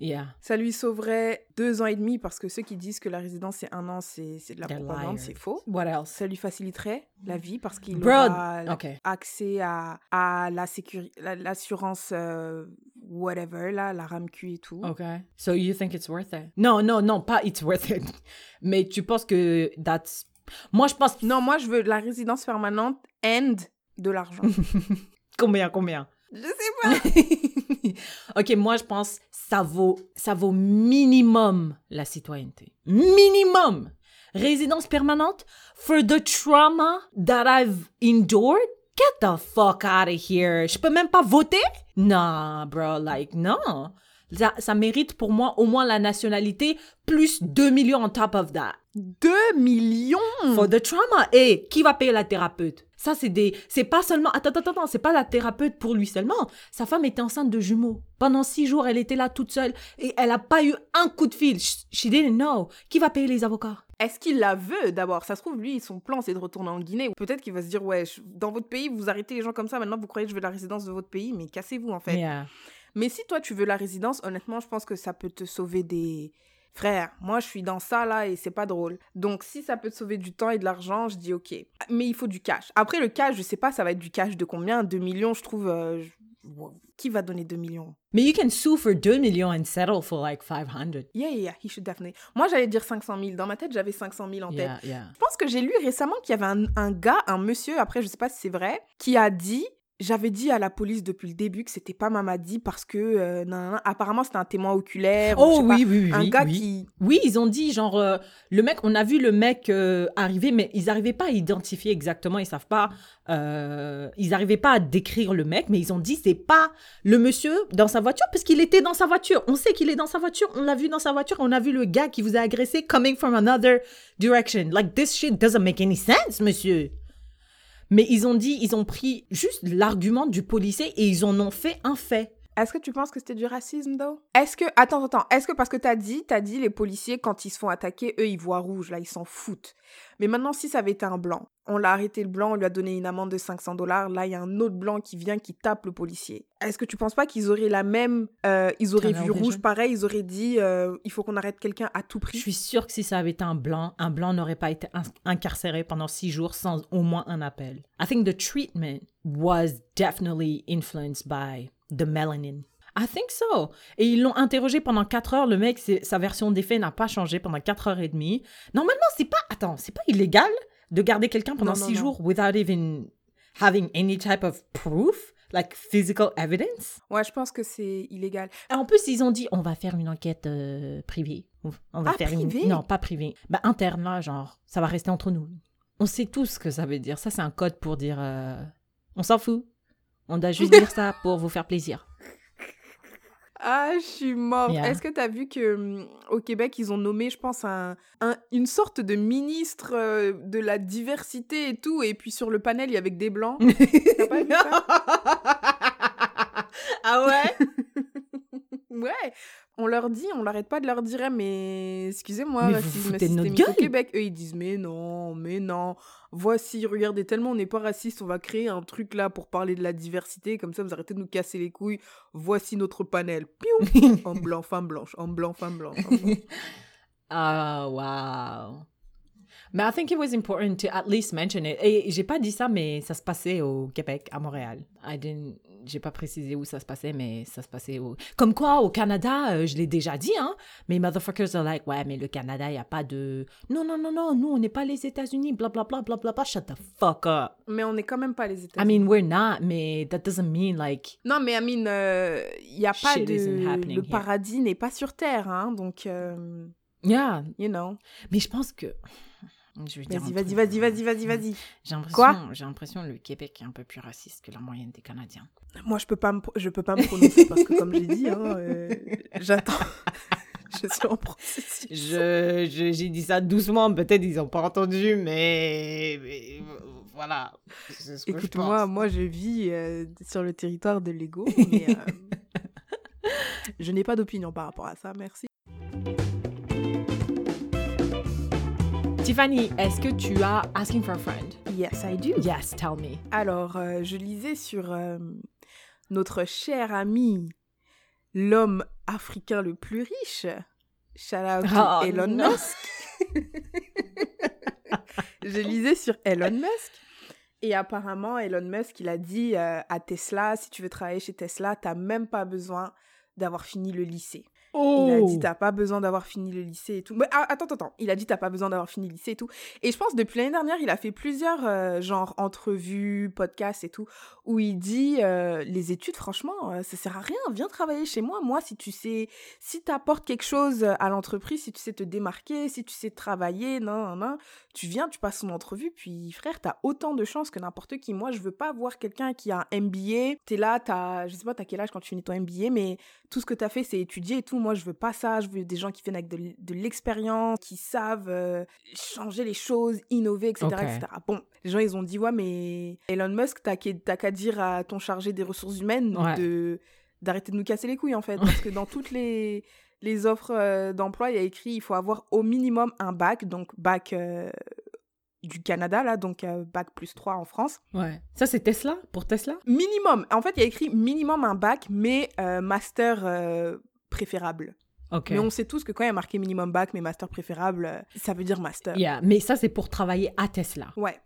yeah. Ça lui sauverait deux ans et demi parce que ceux qui disent que la résidence c'est un an, c'est de la They're propagande, c'est faux. What else? Ça lui faciliterait la vie parce qu'il aura ok. accès à, à la sécurité, l'assurance, euh, whatever, là, la RAMQ et tout. Okay. So you think it's worth it? Non, non, non, pas it's worth it. Mais tu penses que that's... Moi, je pense... Non, moi, je veux la résidence permanente and de l'argent. Combien, combien? je sais pas. ok, moi, je pense ça vaut, ça vaut minimum la citoyenneté. Minimum! Résidence permanente for the trauma that I've endured? Get the fuck out of here. Je peux même pas voter? Non, bro, like, non. Ça, ça mérite pour moi au moins la nationalité plus 2 millions on top of that. 2 millions? For the trauma. Et qui va payer la thérapeute? Ça, c'est des. C'est pas seulement. Attends, attends, attends. C'est pas la thérapeute pour lui seulement. Sa femme était enceinte de jumeaux. Pendant six jours, elle était là toute seule. Et elle a pas eu un coup de fil. She she didn't know. Qui va payer les avocats? Est-ce qu'il la veut d'abord? Ça se trouve, lui, son plan, c'est de retourner en Guinée. Ou Peut-être qu'il va se dire, ouais, je- dans votre pays, vous arrêtez les gens comme ça, maintenant vous croyez que je veux la résidence de votre pays, mais cassez-vous en fait. Yeah. Mais si toi, tu veux la résidence, honnêtement, je pense que ça peut te sauver des... frère, moi je suis dans ça là et c'est pas drôle. Donc si ça peut te sauver du temps et de l'argent, je dis ok. Mais il faut du cash. Après le cash, je sais pas, ça va être du cash de combien? 2 millions, je trouve. euh, Qui va donner 2 millions? Mais you can sue for 2 millions and settle for like 500. Yeah, yeah, yeah, he should definitely. Moi j'allais dire 500 000. Dans ma tête, j'avais 500 000 en tête. Yeah, yeah. Je pense que j'ai lu récemment qu'il y avait un, un gars, un monsieur, après je sais pas si c'est vrai, qui a dit j'avais dit à la police depuis le début que c'était pas Mamadi parce que euh, nan, nan, nan. apparemment c'était un témoin oculaire. Oh oui, pas, oui, oui. un oui, gars oui. qui Oui, ils ont dit genre euh, le mec, on a vu le mec euh, arriver, mais ils n'arrivaient pas à identifier exactement. Ils savent pas, euh, ils n'arrivaient pas à décrire le mec, mais ils ont dit c'est pas le monsieur dans sa voiture parce qu'il était dans sa voiture. On sait qu'il est dans sa voiture, on l'a vu dans sa voiture, on a vu le gars qui vous a agressé coming from another direction. Like this shit doesn't make any sense, monsieur. Mais ils ont dit, ils ont pris juste l'argument du policier et ils en ont fait un fait. Est-ce que tu penses que c'était du racisme, though? Est-ce que... Attends, attends. Est-ce que parce que t'as dit, t'as dit, les policiers, quand ils se font attaquer, eux, ils voient rouge, là, ils s'en foutent. Mais maintenant, si ça avait été un blanc, on l'a arrêté le blanc, on lui a donné une amende de 500 dollars, là, il y a un autre blanc qui vient, qui tape le policier. Est-ce que tu penses pas qu'ils auraient la même... euh, ils auraient vu rouge pareil, ils auraient dit, euh, il faut qu'on arrête quelqu'un à tout Je prix suis sûre que si ça avait été un blanc, un blanc n'aurait pas été in- incarcéré pendant six jours sans au moins un appel. I think the treatment was definitely influenced by the melanin. I think so. Et ils l'ont interrogé pendant quatre heures. Le mec, sa version des faits n'a pas changé pendant quatre heures et demie. Normalement, c'est pas, attends, c'est pas illégal de garder quelqu'un pendant Non, non, six non. jours without even having any type of proof, like physical evidence? Ouais, je pense que c'est illégal. En plus, ils ont dit on va faire une enquête euh, privée. On va Ah, faire une- privée? Non, pas privée. Bah, interne, là, genre, ça va rester entre nous. On sait tous ce que ça veut dire. Ça, c'est un code pour dire euh, on s'en fout. On doit juste dire ça pour vous faire plaisir. Ah, je suis morte. Yeah. Est-ce que tu as vu que hum, au Québec, ils ont nommé, je pense, un, un- une sorte de ministre euh, de la diversité et tout, et puis sur le panel, il y avait que des blancs? T'as pas vu ça? Ah ouais? Ouais. On leur dit, on l'arrête pas de leur dire, mais excusez-moi, racisme systémique au. Québec. Eux, ils disent, mais non, mais non. Voici, regardez, tellement on n'est pas raciste, on va créer un truc là pour parler de la diversité, comme ça vous arrêtez de nous casser les couilles. Voici notre panel. Piou Homme blanc, femme blanche, homme blanc, femme blanche. homme blanc. Ah, wow. Mais I think it was important to at least mention it. Et j'ai pas dit ça, mais ça se passait au Québec, à Montréal. I didn't, j'ai pas précisé où ça se passait, mais ça se passait au. Comme quoi, au Canada, euh, je l'ai déjà dit, hein. Mais motherfuckers are like, ouais, mais le Canada, y a pas de. Non, non, non, non, nous, on n'est pas les États-Unis, bla bla bla. Shut the fuck up. Mais on n'est quand même pas les I États-Unis. mean, we're not, mais that doesn't mean like. Non, mais I mean, il n'y a pas Shit de... Le paradis n'est pas sur Terre, hein, donc, euh, Yeah. you know. Mais je pense que. Vas-y, un vas-y, truc. vas-y, vas-y, vas-y, vas-y. J'ai l'impression, Quoi j'ai l'impression que le Québec est un peu plus raciste que la moyenne des Canadiens. Moi, je peux pas me, je peux pas me prononcer parce que, comme j'ai dit, hein, euh, j'attends. je suis en processus. Je, je- j'ai dit ça doucement, peut-être ils n'ont pas entendu, mais, mais, euh, voilà. C'est ce que je Écoute-moi, pense. moi, je vis euh, sur le territoire de l'ego, mais euh, je n'ai pas d'opinion par rapport à ça, merci. Tiffany, est-ce que tu as Asking for a Friend? Yes, I do. Yes, tell me. Alors, euh, je lisais sur euh, notre cher ami, l'homme africain le plus riche. Shout Oh, Elon non. Musk. je lisais sur Elon Musk. Et apparemment, Elon Musk, il a dit euh, à Tesla, si tu veux travailler chez Tesla, t'as même pas besoin d'avoir fini le lycée. Il a Oh! dit t'as pas besoin d'avoir fini le lycée et tout. Mais ah, attends, attends, attends. Il a dit t'as pas besoin d'avoir fini le lycée et tout. Et je pense depuis l'année dernière, il a fait plusieurs euh, genre entrevues, podcasts et tout, où il dit euh, les études, franchement, euh, ça sert à rien. Viens travailler chez moi. Moi, si tu sais, si t'apportes quelque chose à l'entreprise, si tu sais te démarquer, si tu sais travailler, non, non, non, tu viens, tu passes ton entrevue, puis frère, t'as autant de chances que n'importe qui. Moi, je veux pas voir quelqu'un qui a un MBA. T'es là, t'as, je sais pas, t'as quel âge quand tu finis ton MBA, mais tout ce que t'as fait, c'est étudier et tout. Moi, je veux pas ça. Je veux des gens qui viennent avec de, de l'expérience, qui savent euh, changer les choses, innover, etc.. Bon, les gens, ils ont dit, ouais, mais Elon Musk, t'as qu'à qu'à dire à ton chargé des ressources humaines Ouais. de d'arrêter de nous casser les couilles, en fait. Parce que dans toutes les, les offres euh, d'emploi, il y a écrit, il faut avoir au minimum un bac, donc bac... euh, du Canada, là, donc euh, bac plus 3 en France. Ouais. Ça, c'est Tesla? Pour Tesla? Minimum. En fait, il y a écrit minimum un bac, mais euh, master euh, préférable. Ok. Mais on sait tous que quand il y a marqué minimum bac, mais master préférable, euh, ça veut dire master. Yeah, mais ça, c'est pour travailler à Tesla. Ouais.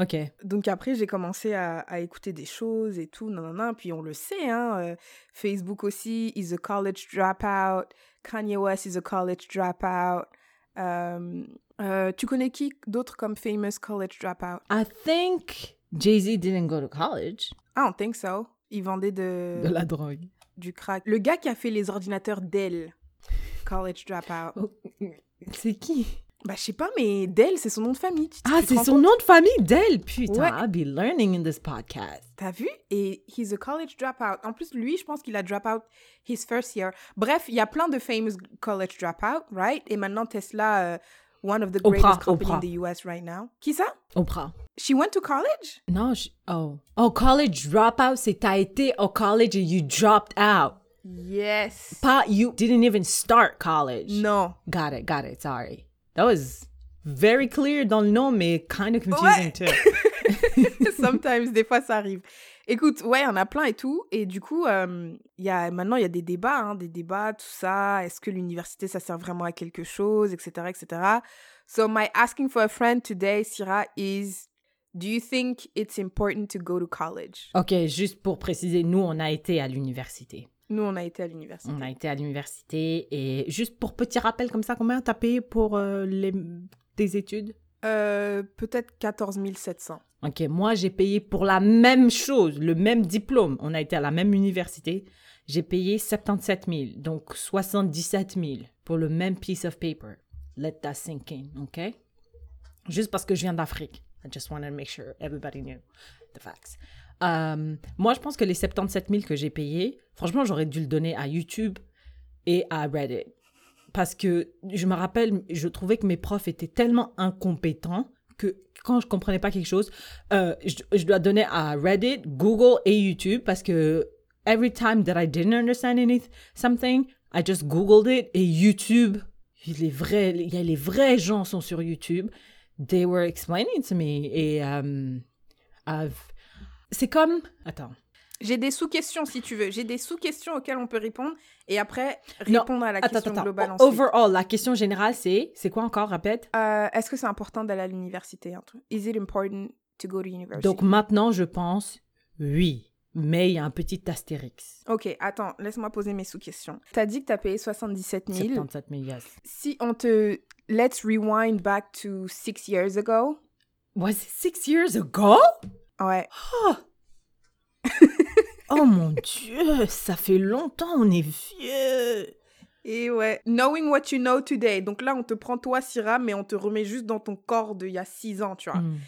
Ok. Donc après, j'ai commencé à, à écouter des choses et tout, non. Puis on le sait, hein, euh, Facebook aussi, is a college dropout. Kanye West is a college dropout. Euh, euh, tu connais qui d'autre comme famous college dropout? I think Jay-Z didn't go to college. I don't think so. Il vendait de, De la drogue. Du crack. Le gars qui a fait les ordinateurs Dell, college dropout. C'est qui? Bah, je sais pas, mais Dell, c'est son nom de famille. Tu- Ah, c'est son nom de famille d'elle. Putain, Ouais. I'll be learning in this podcast. T'as vu? Et he's a college dropout. En plus, lui, je pense qu'il a drop out his first year. Bref, il y a plein de famous college dropout, right? Et maintenant, Tesla, euh, one of the Oprah, greatest companies Oprah. in the US right now. Qui ça? Oprah. She went to college? Non, je... oh. Oh, college dropout, c'est t'as été au college and you dropped out. Yes. Pas, you didn't even start college. No. Got it, got it, sorry. That was very clear dans le nom, mais kind of confusing Ouais. too. Sometimes, des fois, ça arrive. Écoute, ouais, il y en a plein et tout. Et du coup, euh, y a, maintenant, il y a des débats, hein, des débats, tout ça. Est-ce que l'université, ça sert vraiment à quelque chose, etc., etc. So, my asking for a friend today, Syrah, is Do you think it's important to go to college? Ok, juste pour préciser, nous, on a été à l'université. Nous, on a été à l'université. On a été à l'université et juste pour petit rappel comme ça, combien t'as payé pour euh, les... tes études? Euh, Peut-être 14 700. Ok, moi j'ai payé pour la même chose, le même diplôme. On a été à la même université. J'ai payé 77 000, donc 77 000 pour le même piece of paper. Let that sink in, ok? Juste parce que je viens d'Afrique. I just wanted to make sure everybody knew the facts. Euh, moi, je pense que les 77 000 que j'ai payés, franchement, j'aurais dû le donner à YouTube et à Reddit. Parce que je me rappelle, je trouvais que mes profs étaient tellement incompétents que quand je comprenais pas quelque chose, euh, je, je dois donner à Reddit, Google et YouTube parce que every time that I didn't understand anything, something, I just Googled it et YouTube, les vrais, les vrais gens sont sur YouTube. They were explaining to me et euh, c'est comme, attends, J'ai des sous-questions si tu veux. J'ai des sous-questions auxquelles on peut répondre et après Non, répondre à la attends, question attends, globale ensuite. Overall, la question générale c'est, c'est quoi encore, répète? Euh, Est-ce que c'est important d'aller à l'université? Is it important to go to university? Donc maintenant, je pense oui, mais il y a un petit astérix. Ok, attends, laisse-moi poser mes sous-questions. T'as dit que t'as payé 77 000. 77 000, yes. Si on te... Let's rewind back to six years ago. Was it six years ago? Ouais. Oh mon Dieu, ça fait longtemps, on est vieux. Et ouais. Knowing what you know today. Donc là, on te prend toi, Syrah, mais on te remet juste dans ton corps d'il y a six ans, tu vois. Mm.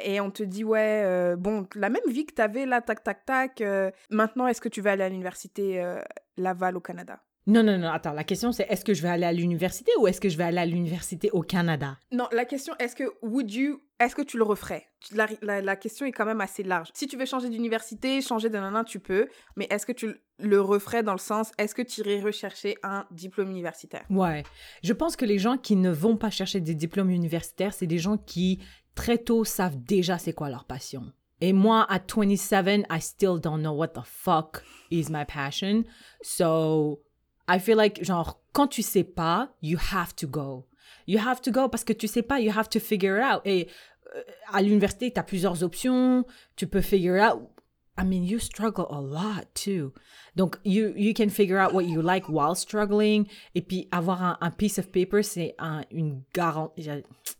Et on te dit, ouais, euh, bon, la même vie que t'avais là, tac, tac, tac. euh, maintenant, est-ce que tu vas aller à l'université euh, Laval au Canada? Non, non, non, attends, la question c'est est-ce que je vais aller à l'université ou est-ce que je vais aller à l'université au Canada? Non, la question, est-ce que would you, est-ce que tu le referais? La, la, la question est quand même assez large. Si tu veux changer d'université, changer de nanan, tu peux, mais est-ce que tu le referais dans le sens, est-ce que tu irais rechercher un diplôme universitaire? Ouais. Je pense que les gens qui ne vont pas chercher des diplômes universitaires, c'est des gens qui très tôt savent déjà c'est quoi leur passion. Et moi, à 27, I still don't know what the fuck is my passion. So, I feel like, genre, quand tu sais pas, you have to go. You have to go parce que tu sais pas, you have to figure it out. Et euh, à l'université, tu as plusieurs options. Tu peux figure out. I mean, you struggle a lot too. Donc, you, you can figure out what you like while struggling. Et puis, avoir un, un piece of paper, c'est un, une garantie,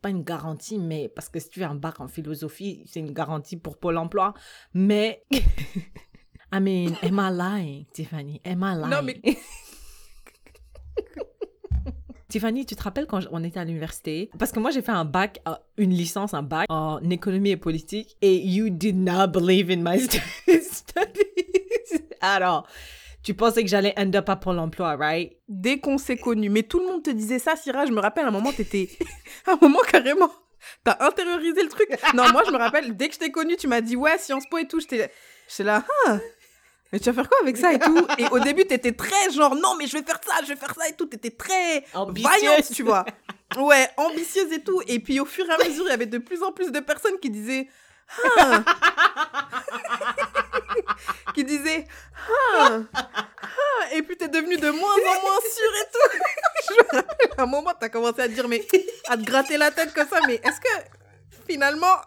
pas une garantie, mais parce que si tu fais un bac en philosophie, c'est une garantie pour Pôle emploi. Mais, I mean, am I lying, Tiffany? Am I lying? Non, mais- Tiffany, tu te rappelles quand on était à l'université? Parce que moi, j'ai fait un bac, euh, une licence, un bac en économie et politique, et you did not believe in my studies all. Tu pensais que j'allais end up à Pôle emploi, right? Dès qu'on s'est connus. Mais tout le monde te disait ça, Syrah. Je me rappelle, à un moment, t'étais... à un moment, carrément, t'as intériorisé le truc. Non, moi, je me rappelle, dès que je t'ai connue, tu m'as dit, ouais, Sciences Po et tout. J'étais là, ah, mais tu vas faire quoi avec ça et tout Et au début, t'étais très genre, non, mais je vais faire ça, je vais faire ça et tout. T'étais très Ambitieuse. vaillante, tu vois. Ouais, ambitieuse et tout. Et puis, au fur et à mesure, il y avait de plus en plus de personnes qui disaient, ah. qui disaient, ah. Ah. et puis t'es devenu de moins en moins sûr et tout. Je me rappelle, à un moment, t'as commencé à te dire, mais à te gratter la tête comme ça, mais est-ce que finalement.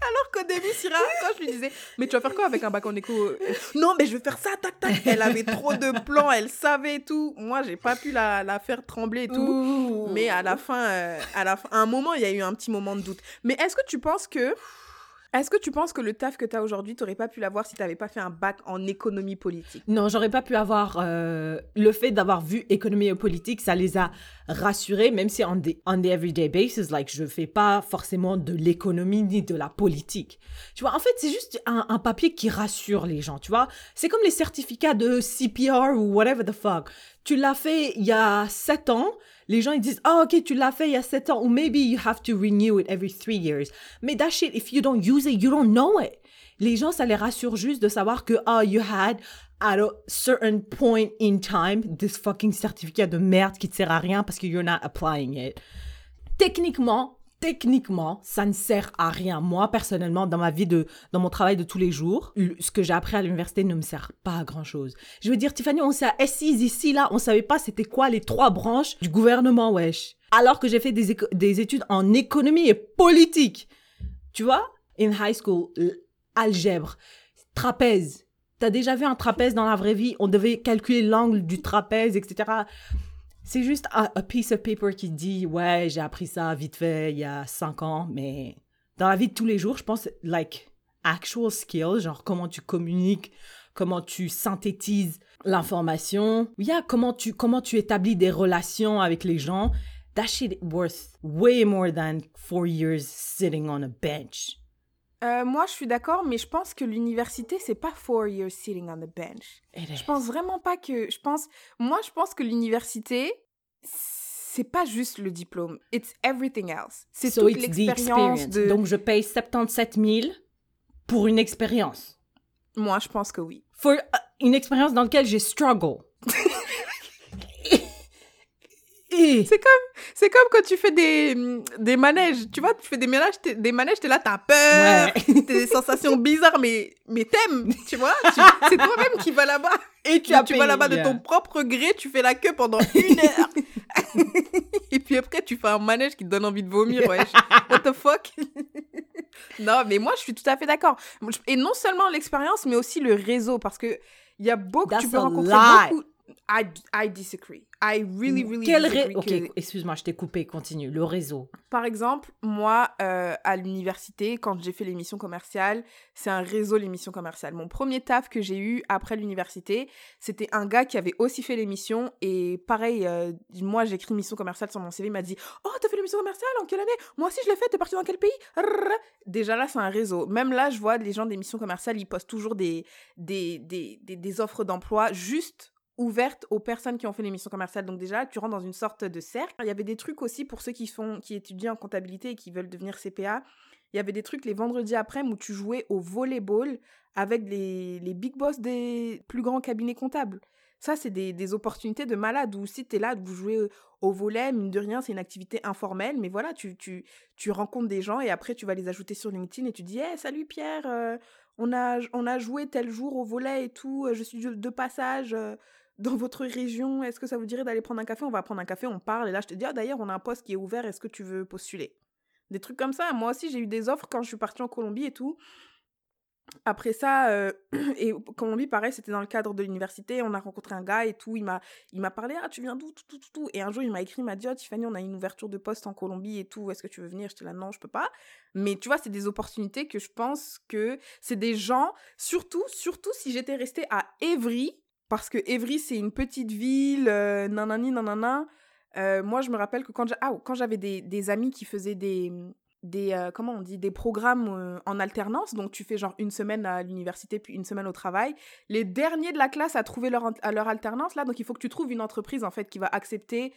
Alors qu'au début, Syrah, quand je lui disais, mais tu vas faire quoi avec un bac en éco? Non, mais je vais faire ça, tac, tac. Elle avait trop de plans, elle savait tout. Moi, j'ai pas pu la, la, faire trembler et tout. Mais à la fin, euh, à la fin, à un moment, il y a eu un petit moment de doute. Mais est-ce que tu penses que est-ce que tu penses que le taf que tu as aujourd'hui, tu n'aurais pas pu l'avoir si tu n'avais pas fait un bac en économie politique? Non, j'aurais pas pu avoir. Euh, le fait d'avoir vu économie et politique, ça les a rassurés, même si on the, on the everyday basis, like, je fais pas forcément de l'économie ni de la politique. Tu vois, en fait, c'est juste un, un, papier qui rassure les gens, tu vois. C'est comme les certificats de CPR ou whatever the fuck. Tu l'as fait il y a sept ans, les gens ils disent oh ok tu l'as fait il y a 7 ans ou maybe you have to renew it every 3 years. Mais that shit if you don't use it you don't know it. Les gens ça les rassure juste de savoir que oh you had at a certain point in time this fucking certificat de merde qui te sert à rien parce que you're not applying it. Techniquement techniquement, ça ne sert à rien. Moi, personnellement, dans ma vie de, dans mon travail de tous les jours, ce que j'ai appris à l'université ne me sert pas à grand chose. Je veux dire, Tiffany, on s'est assis ici, là, on savait pas c'était quoi les trois branches du gouvernement, wesh. Alors que j'ai fait des, des études en économie et politique. Tu vois? In high school, algèbre, trapèze. T'as déjà vu un trapèze dans la vraie vie? On devait calculer l'angle du trapèze, etc. C'est juste un piece of paper qui dit ouais j'ai appris ça vite fait il y a cinq ans mais dans la vie de tous les jours je pense like actual skills genre comment tu communiques comment tu synthétises l'information. Yeah comment tu comment tu établis des relations avec les gens. That shit worth way more than four years sitting on a bench euh, moi, je suis d'accord, mais je pense que l'université, c'est pas four years sitting on the bench. je pense vraiment pas que. Je pense. Moi, je pense que l'université, c'est pas juste le diplôme. It's everything else. C'est toute l'expérience de. Donc, je paye 77 000 pour une expérience. Moi, je pense que oui. Pour euh, une expérience dans laquelle j'ai struggle. C'est comme, c'est comme quand tu fais des, des manèges. Tu vois, tu fais des manèges, t'es, des manèges, t'es là, t'as peur. Ouais. T'as des sensations bizarres, mais, mais t'aimes, tu vois. c'est toi-même qui vas là-bas. Et tu, tu vas là-bas de ton propre gré, tu fais la queue pendant une heure. Et puis après, tu fais un manège qui te donne envie de vomir, wesh. What the fuck? non, mais moi, je suis tout à fait d'accord. Et non seulement l'expérience, mais aussi le réseau, parce que il y a beaucoup, tu peux rencontrer beaucoup. I, I disagree. I really, really Quel. Ok, excuse-moi, je t'ai coupé, continue. Le réseau. Par exemple, moi, euh, à l'université, quand j'ai fait l'émission commerciale, c'est un réseau, l'émission commerciale. Mon premier taf que j'ai eu après l'université, c'était un gars qui avait aussi fait l'émission. Et pareil, euh, moi, j'ai écrit l'émission commerciale sur mon CV. Il m'a dit Oh, t'as fait l'émission commerciale En quelle année? Moi aussi, je l'ai fait. T'es parti dans quel pays? Déjà là, c'est un réseau. Même là, je vois les gens d'émissions commerciales, ils postent toujours des, des, des, des, des offres d'emploi juste ouverte aux personnes qui ont fait l'émission commerciale. Donc déjà, tu rentres dans une sorte de cercle. Il y avait des trucs aussi pour ceux qui font, qui étudient en comptabilité et qui veulent devenir CPA. Il y avait des trucs les vendredis après où tu jouais au volleyball avec les, les big boss des plus grands cabinets comptables. Ça, c'est des, opportunités de malade où si tu es là, vous jouez au volet, mine de rien, c'est une activité informelle, mais voilà, tu, rencontres des gens et après, tu vas les ajouter sur LinkedIn et tu dis hey, salut Pierre, euh, on, a, on a joué tel jour au volet et tout, je suis de, passage, euh, dans votre région, est-ce que ça vous dirait d'aller prendre un café? On va prendre un café, on parle, et là je te dis, ah d'ailleurs, on a un poste qui est ouvert, est-ce que tu veux postuler? Des trucs comme ça. Moi aussi, j'ai eu des offres quand je suis partie en Colombie et tout. Après ça, euh, et Colombie, pareil, c'était dans le cadre de l'université, on a rencontré un gars et tout, il m'a, parlé, ah, tu viens d'où? Et un jour, il m'a écrit, il m'a dit, oh, Tiffany, on a une ouverture de poste en Colombie et tout, est-ce que tu veux venir? J'étais là, non, je peux pas. Mais tu vois, c'est des opportunités que je pense que c'est des gens, surtout, surtout si j'étais restée à Évry, parce que Évry, c'est une petite ville, euh, nanani, nanana. Euh, moi, je me rappelle que quand ah, j'avais des, des, amis qui faisaient des, des euh, comment on dit, des programmes euh, en alternance, donc tu fais genre une semaine à l'université puis une semaine au travail, les derniers de la classe à trouver leur, à leur alternance, là, donc il faut que tu trouves une entreprise, en fait, qui va accepter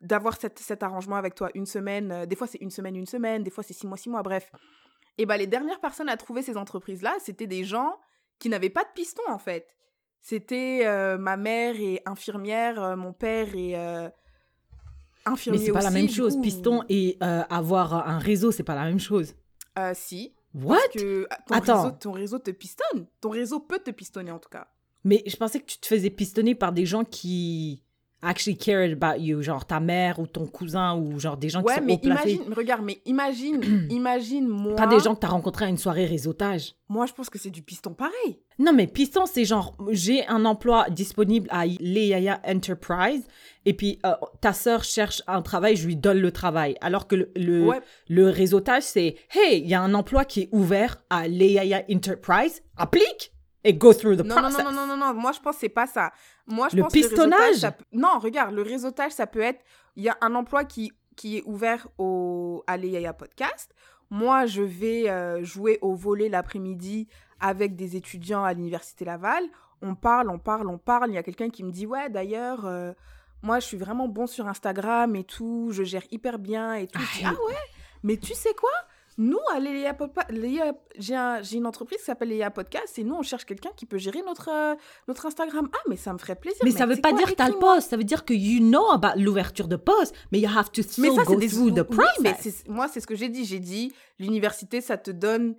d'avoir cet arrangement avec toi une semaine, des fois c'est une semaine, une semaine, des fois c'est six mois, six mois, bref. Et bah les dernières personnes à trouver ces entreprises-là, c'était des gens qui n'avaient pas de piston, en fait c'était euh, ma mère est infirmière, euh, mon père est euh, infirmier Mais c'est pas la même chose. Piston et avoir un réseau, c'est pas la même chose. si. What? Parce que ton, Réseau, ton réseau te pistonne. Ton réseau peut te pistonner en tout cas. Mais je pensais que tu te faisais pistonner par des gens qui actually cared about you, genre ta mère ou ton cousin ou genre des gens qui sont mais placés. imagine, regarde, mais imagine, imagine moi. Pas des gens que tu as rencontrés à une soirée réseautage. Moi, je pense que c'est du piston pareil. Non, mais piston, c'est genre, j'ai un emploi disponible à Leia Enterprise, et puis euh, ta sœur cherche un travail, je lui donne le travail. Alors que le, le, Ouais. le réseautage, c'est, hey, il y a un emploi qui est ouvert à Leia Enterprise, applique et go through the Non, non, process. non, non, non, non, moi je pense que c'est pas ça. Moi je Le pense que pistonnage? réseautage, ça peut- Non, regarde, le réseautage, ça peut être. Il y a un emploi qui, qui est ouvert au... à l'EIA Podcast. Moi, je vais euh, jouer au volet l'après-midi avec des étudiants à l'Université Laval. On parle, on parle, on parle. Il y a quelqu'un qui me dit Ouais, d'ailleurs, euh, moi je suis vraiment bon sur Instagram et tout, je gère hyper bien et tout. Dis, Ah, ah ouais? Mais tu sais quoi? Nous, à l'EIA j'ai un- j'ai une entreprise qui s'appelle l'EIA Podcast et nous, on cherche quelqu'un qui peut gérer notre, euh, notre Instagram. Ah, mais ça me ferait plaisir. Mais ça veut tu pas quoi, dire que t'as le écris-moi? poste, ça veut dire que you know about l'ouverture de poste, mais you have to Mais still ça, c'est go des through the oui, process. mais c'est- moi, c'est ce que j'ai dit. J'ai dit, l'université, ça te donne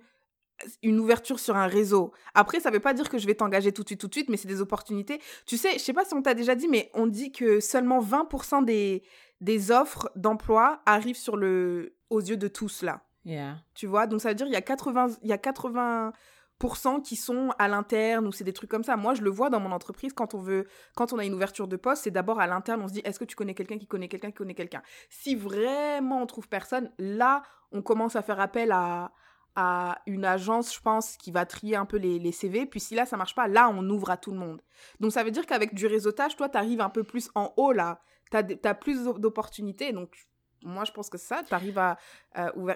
une ouverture sur un réseau. Après, ça veut pas dire que je vais t'engager tout de suite, tout de suite, mais c'est des opportunités. Tu sais, je sais pas si on t'a déjà dit, mais on dit que seulement 20% des, des offres d'emploi arrivent sur le, aux yeux de tous, là. Tu vois, donc ça veut dire il y a 80 il y a 80% qui sont à l'interne ou c'est des trucs comme ça. Moi, je le vois dans mon entreprise quand on veut quand on a une ouverture de poste, c'est d'abord à l'interne, on se dit est-ce que tu connais quelqu'un qui connaît quelqu'un qui connaît quelqu'un? Si vraiment on trouve personne, là, on commence à faire appel à à une agence, je pense, qui va trier un peu les, les CV. Puis si là, ça marche pas, là, on ouvre à tout le monde. Donc ça veut dire qu'avec du réseautage, toi, tu arrives un peu plus en haut, là. Tu as, plus d'opportunités. Donc moi, je pense que ça, tu arrives à, euh,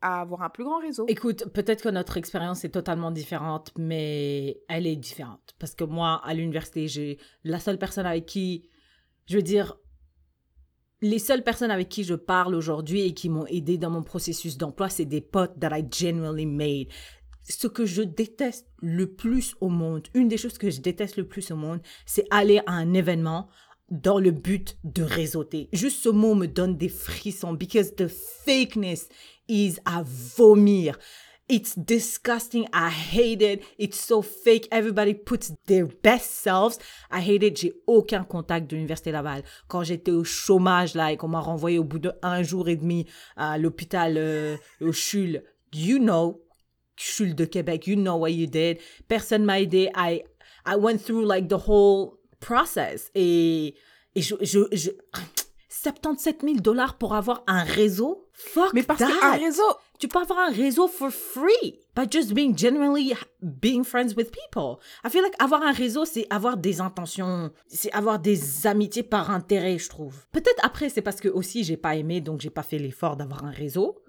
à avoir un plus grand réseau. Écoute, peut-être que notre expérience est totalement différente, mais elle est différente. Parce que moi, à l'université, j'ai la seule personne avec qui, je veux dire, les seules personnes avec qui je parle aujourd'hui et qui m'ont aidé dans mon processus d'emploi, c'est des potes that I genuinely made. Ce que je déteste le plus au monde, une des choses que je déteste le plus au monde, c'est aller à un événement dans le but de réseauter. Juste ce mot me donne des frissons because the fakeness is à vomir. It's disgusting. I hate it. It's so fake. Everybody puts their best selves. I hate it. J'ai aucun contact de l'Université Laval. Quand j'étais au chômage, là, et qu'on m'a renvoyé au bout d'un jour et demi à l'hôpital euh, au CHUL, you know, CHUL de Québec, you know what you did. Personne m'a aidé. I, I went through like the whole process. Et, et je, je, je, 77 000 dollars pour avoir un réseau? Fuck Mais parce qu'un réseau, Tu peux avoir un réseau for free by just being genuinely being friends with people. I feel like avoir un réseau, c'est avoir des intentions, c'est avoir des amitiés par intérêt, je trouve. Peut-être après, c'est parce que aussi j'ai pas aimé, donc j'ai pas fait l'effort d'avoir un réseau.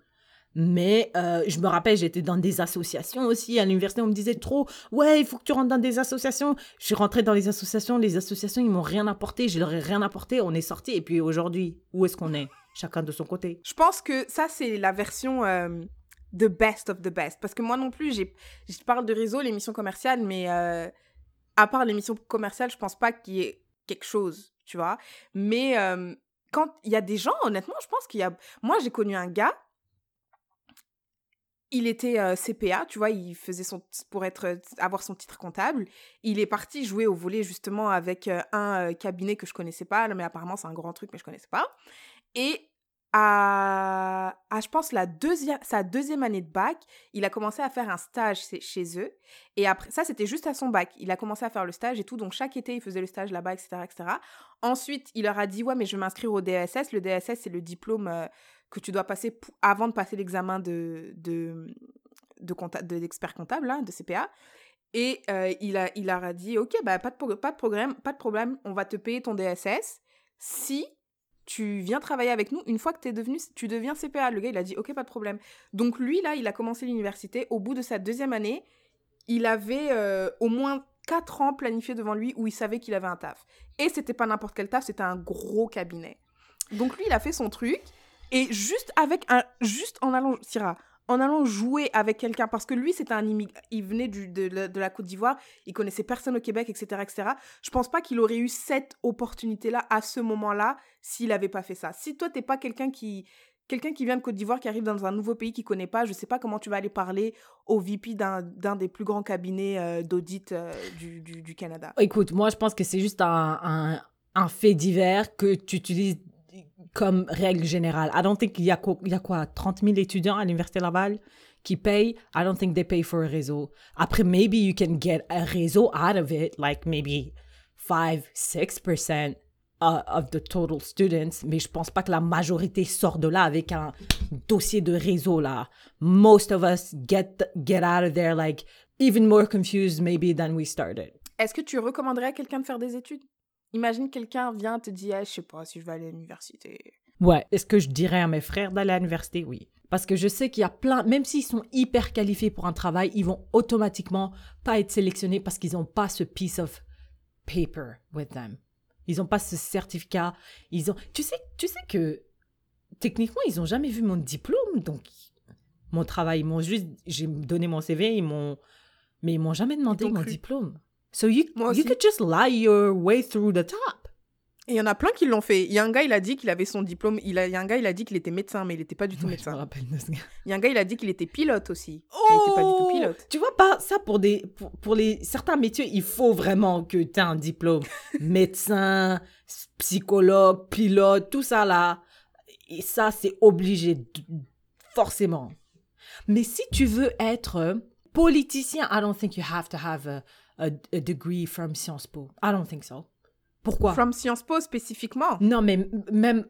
Mais euh, je me rappelle, j'étais dans des associations aussi. À l'université, on me disait trop, ouais, il faut que tu rentres dans des associations. Je suis rentrée dans les associations. Les associations, ils m'ont rien apporté. Je leur ai rien apporté. On est sortis. Et puis aujourd'hui, où est-ce qu'on est? Chacun de son côté. je pense que ça, c'est la version euh, the best of the best. Parce que moi non plus, je parle de réseau, l'émission commerciale, mais euh, à part l'émission commerciale, je pense pas qu'il y ait quelque chose, tu vois. Mais euh, quand il y a des gens, honnêtement, je pense qu'il y a. Moi, j'ai connu un gars. Il était euh, CPA, tu vois, il faisait son pour être euh, avoir son titre comptable. Il est parti jouer au volet justement avec euh, un cabinet que je connaissais pas, mais apparemment c'est un grand truc mais je connaissais pas. Et à, à, je pense la deuxième sa deuxième année de bac, il a commencé à faire un stage chez- eux. Et après ça c'était juste à son bac. Il a commencé à faire le stage et tout, donc chaque été il faisait le stage là-bas, etc., etc. Ensuite il leur a dit ouais mais je vais m'inscrire au DSS. Le DSS c'est le diplôme que tu dois passer avant de passer l'examen de de de de- d'expert comptable hein, de CPA. Et euh, il, a, il a dit, OK, bah, pas, de, pas, de problème, pas de problème, on va te payer ton DSS si tu viens travailler avec nous une fois que es devenu, tu deviens CPA. Le gars, il a dit, OK, pas de problème. Donc lui, là, il a commencé l'université. Au bout de sa deuxième année, il avait euh, au moins quatre ans planifiés devant lui où il savait qu'il avait un taf. Et c'était pas n'importe quel taf, c'était un gros cabinet. Donc lui, il a fait son truc. Et juste avec un... Juste en allant... Syrah, en allant jouer avec quelqu'un, parce que lui, c'était un immigrant, il venait de, la- Côte d'Ivoire, il connaissait personne au Québec, etc., etc. Je pense pas qu'il aurait eu cette opportunité-là à ce moment-là s'il avait pas fait ça. Si toi, t'es pas quelqu'un qui, quelqu'un qui vient de Côte d'Ivoire, qui arrive dans un nouveau pays qu'il connaît pas, je sais pas comment tu vas aller parler au VP d'un des plus grands cabinets euh, d'audit euh, du, Canada. Écoute, moi, je pense que c'est juste un, fait divers que tu utilises comme règle générale. I don't think qu'il y, a y a quoi 30 000 étudiants à l'Université Laval qui payent? I don't think they pay for a réseau. Après, maybe you can get a réseau out of it, like maybe 5, 6% uh, of the total students, mais je pense pas que la majorité sort de là avec un dossier de réseau là. Most of us get get out of there like even more confused maybe than we started. Est-ce que tu recommanderais à quelqu'un de faire des études? Imagine quelqu'un vient te dire, je sais pas si je vais aller à l'université. Ouais, est-ce que je dirais à mes frères d'aller à l'université? Oui. Parce que je sais qu'il y a plein, même s'ils sont hyper qualifiés pour un travail, ils vont automatiquement pas être sélectionnés parce qu'ils n'ont pas ce piece of paper with them. Ils n'ont pas ce certificat. Ils ont. Tu sais, tu sais que techniquement, ils n'ont jamais vu mon diplôme, donc mon travail. Ils m'ont juste, j'ai donné mon CV, ils m'ont, mais ils m'ont jamais demandé mon cru. diplôme. So you, you could just lie your way through the top. Et il y en a plein qui l'ont fait. Il y a un gars, il a dit qu'il avait son diplôme. Il, a, y a un gars, il a dit qu'il était médecin, mais il n'était pas du tout ouais, médecin. Je me rappelle de ce gars. Il y a un gars, il a dit qu'il était pilote aussi. Oh il n'était pas du tout pilote. Tu vois pas ça pour des pour, pour les certains métiers, il faut vraiment que tu aies un diplôme médecin, psychologue, pilote, tout ça là. Et ça c'est obligé forcément. Mais si tu veux être politicien, I don't think you have to have a, a, a degree from Sciences Po. I don't think so. Pourquoi? From Sciences Po spécifiquement? Non, mais même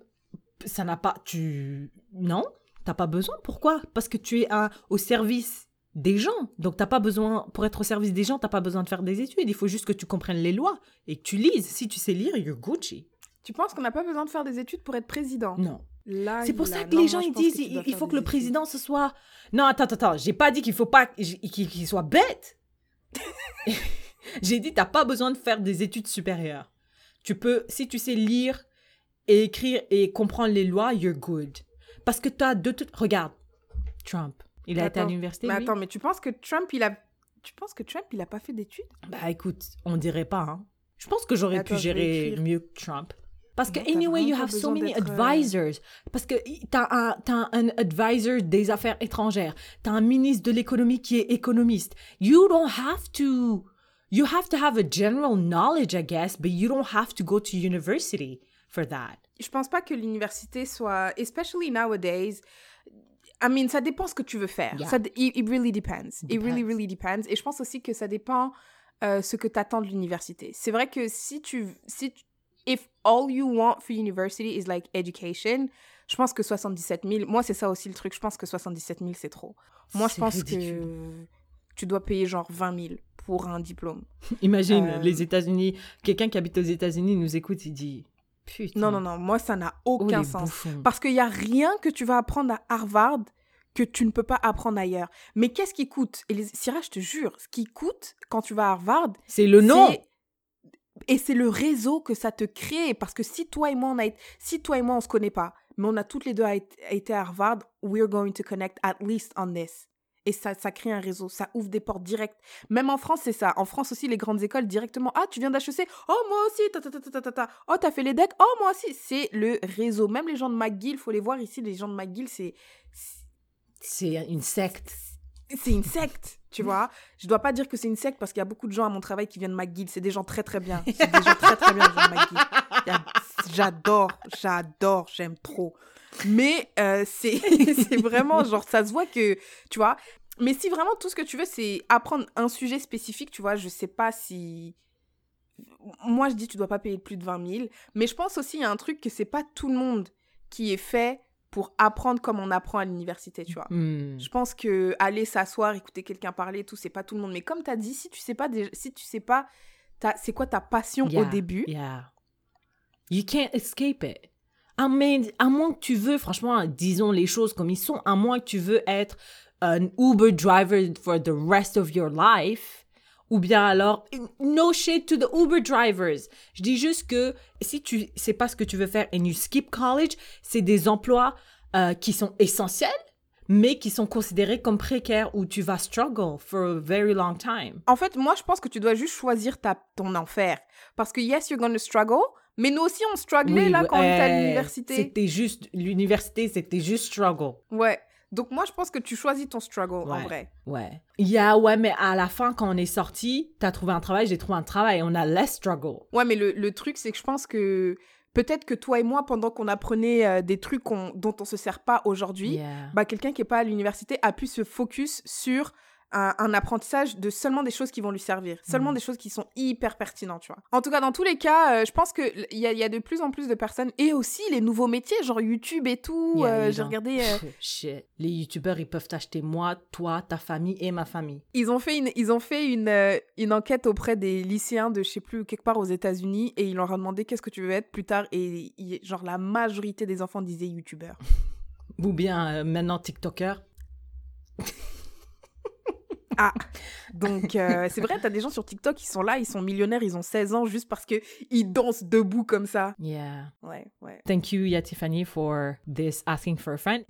ça n'a pas. Tu non, t'as pas besoin. Pourquoi? Parce que tu es un, au service des gens. Donc t'as pas besoin pour être au service des gens, t'as pas besoin de faire des études. Il faut juste que tu comprennes les lois et que tu lises. Si tu sais lire, you're Gucci. Tu penses qu'on n'a pas besoin de faire des études pour être président? Non. Là, c'est pour ça que non, les gens ils disent il, faut que le études. président ce soit. Non, attends, attends. J'ai pas dit qu'il faut pas qu'il qu'il soit bête. J'ai dit t'as pas besoin de faire des études supérieures. Tu peux, si tu sais lire et écrire et comprendre les lois, you're good. Parce que t'as de toutes. Regarde, Trump. Il a été à l'université. Mais lui? attends, mais tu penses que Trump, il a... Tu penses que Trump, il a pas fait d'études? Bah écoute, on dirait pas, hein. Je pense que j'aurais pu gérer mieux que Trump. Parce que, anyway, you have so many euh, advisors. Parce que t'as un, t'as un advisor des affaires étrangères. T'as un ministre de l'économie qui est économiste. You don't have to... You have to have a general knowledge, I guess, but you don't have to go to university for that. Je pense pas que l'université soit... Especially nowadays... I mean, ça dépend ce que tu veux faire. Yeah. Ça, it, it really depends. It really, Depends. really depends. Et je pense aussi que ça dépend euh, ce que tu attends de l'université. C'est vrai que si tu... Si tu- all you want for university is like education, je pense que 77 000... Moi, c'est ça aussi le truc. Je pense que 77 000, c'est trop. Moi, je pense ridicule. que tu dois payer genre 20 000 pour un diplôme. Imagine, Euh, les États-Unis, quelqu'un qui habite aux États-Unis nous écoute, il dit Putain. Non, non, non. Moi, ça n'a oh, aucun les sens. bouffons. Parce qu'il n'y a rien que tu vas apprendre à Harvard que tu ne peux pas apprendre ailleurs. Mais qu'est-ce qui coûte? Et les... Syrah, je te jure, ce qui coûte quand tu vas à Harvard, C'est le nom. Et c'est le réseau que ça te crée. Parce que si toi et moi, on a si toi et moi, on se connaît pas, mais on a toutes les deux été- à Harvard, we're going to connect at least on this. Et ça, ça crée un réseau, ça ouvre des portes directes. Même en France, c'est ça. En France aussi, les grandes écoles, directement, ah, tu viens d'HEC Oh, moi aussi, ta, ta, ta, ta, ta, ta, ta. Oh, t'as fait les decks? Oh, moi aussi. C'est le réseau. Même les gens de McGill, faut les voir ici, les gens de McGill, c'est... C'est une secte. C'est une secte, tu vois. Je dois pas dire que c'est une secte parce qu'il y a beaucoup de gens à mon travail qui viennent de McGill. C'est des gens très très bien. C'est des gens très très bien, J'adore, j'adore, j'aime trop. Mais euh, c'est vraiment genre, ça se voit que, tu vois. Mais si vraiment tout ce que tu veux, c'est apprendre un sujet spécifique, tu vois, je sais pas si. Moi, je dis, tu dois pas payer plus de 20 000. Mais je pense aussi, il y a un truc que c'est pas tout le monde qui est fait pour apprendre comme on apprend à l'université, tu vois. Hmm. Je pense que aller s'asseoir, écouter quelqu'un parler, tout, c'est pas tout le monde. Mais comme tu as dit, si tu sais pas, si tu sais pas, c'est quoi ta passion au début Yeah. You can't escape it. I mean, à moins que tu veux, franchement, disons les choses comme ils sont, à moins que tu veux être un Uber driver for the rest of your life, ou bien alors, no shade to the Uber drivers. Je dis juste que si tu sais pas ce que tu veux faire and you skip college, c'est des emplois euh, qui sont essentiels, mais qui sont considérés comme précaires où tu vas struggle for a very long time. En fait, moi, je pense que tu dois juste choisir ta, ton enfer. Parce que yes, you're gonna struggle, Mais nous aussi, on strugglait Oui, là quand on était à l'université. C'était juste, l'université, c'était juste struggle. Ouais. Donc moi, je pense que tu choisis ton struggle en vrai. Ouais. Il y a, ouais, mais à la fin, quand on est sorti, t'as trouvé un travail, j'ai trouvé un travail, on a less struggle. Ouais, mais le, le truc, c'est que je pense que peut-être que toi et moi, pendant qu'on apprenait euh, des trucs dont on se sert pas aujourd'hui, Yeah. bah, quelqu'un qui est pas à l'université a pu se focus sur un, un apprentissage de seulement des choses qui vont lui servir, seulement Mhm. des choses qui sont hyper pertinentes, tu vois. En tout cas, dans tous les cas, euh, je pense qu'il y y a de plus en plus de personnes, et aussi les nouveaux métiers, genre YouTube et tout, euh, j'ai regardé... euh. Les youtubeurs, ils peuvent t'acheter moi, toi, ta famille et ma famille. Ils ont fait une, ils ont fait une, une enquête auprès des lycéens de je sais plus quelque part aux États-Unis et ils leur ont demandé qu'est-ce que tu veux être plus tard et genre la majorité des enfants disaient youtubeur. Ou bien maintenant TikToker. Donc euh, c'est vrai, t'as des gens sur TikTok qui sont là, ils sont millionnaires, ils ont 16 ans juste parce que ils dansent debout comme ça. Yeah. Ouais, ouais. Thank you, Yatifani, for this asking for a friend.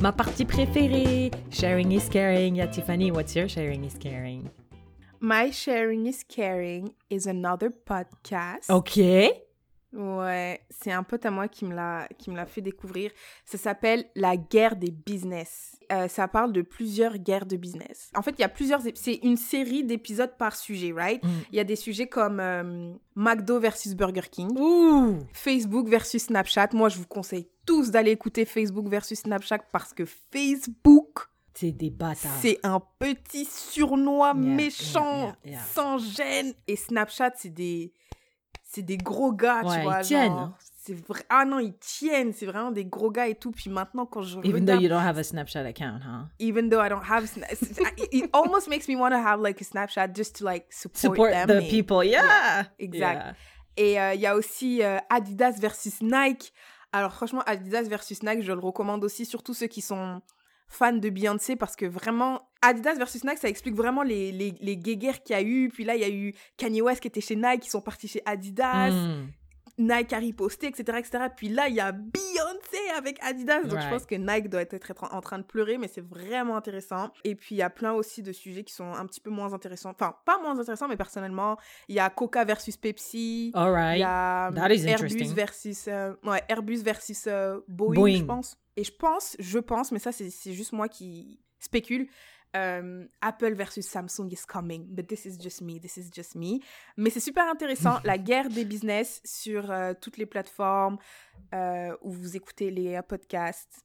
Ma partie préférée, sharing is caring. Yatifani, what's your sharing is caring? My sharing is caring is another podcast. Ok. Ouais, c'est un pote à moi qui me l'a qui me l'a fait découvrir. Ça s'appelle La guerre des business. Euh, ça parle de plusieurs guerres de business. En fait, il y a plusieurs c'est une série d'épisodes par sujet, right? Mm. Il y a des sujets comme euh, McDo versus Burger King, Ouh. Facebook versus Snapchat. Moi, je vous conseille tous d'aller écouter Facebook versus Snapchat parce que Facebook, C'est des bâtards. c'est un petit surnois yeah, méchant, yeah, yeah. sans gêne. Et Snapchat, c'est des, c'est des gros gars, Ouais, tu vois. ils tiennent, genre, hein. Ah non, ils tiennent. C'est vraiment des gros gars et tout. Puis maintenant, quand je Even though regarde, you don't have a Snapchat account, huh? even though I don't have, it almost makes me want to have like a Snapchat just to like support, Support them. the people, yeah. exact. Yeah. Et euh, il y a aussi euh, Adidas versus Nike. Alors franchement, Adidas versus Nike, je le recommande aussi, surtout ceux qui sont fans de Beyoncé, parce que vraiment, Adidas versus Nike, ça explique vraiment les, les, les guéguerres qu'il y a eu. Puis là, il y a eu Kanye West qui était chez Nike, qui sont partis chez Adidas. Mm. Nike a riposté, etc., etc. Puis là, il y a Beyoncé avec Adidas. Donc, je pense que Nike doit être être en train de pleurer, mais c'est vraiment intéressant. Et puis, il y a plein aussi de sujets qui sont un petit peu moins intéressants. Enfin, pas moins intéressants, mais personnellement, il y a Coca versus Pepsi. All Il right. y a That is Airbus interesting. versus, euh, ouais, Airbus versus euh, Boeing, Boeing. je pense. Et je pense, je pense, mais ça, c'est juste moi qui spécule. euh, Apple versus Samsung is coming, but this is just me, this is just me. Mais c'est super intéressant, la guerre des business sur euh, toutes les plateformes euh, où vous écoutez les podcasts.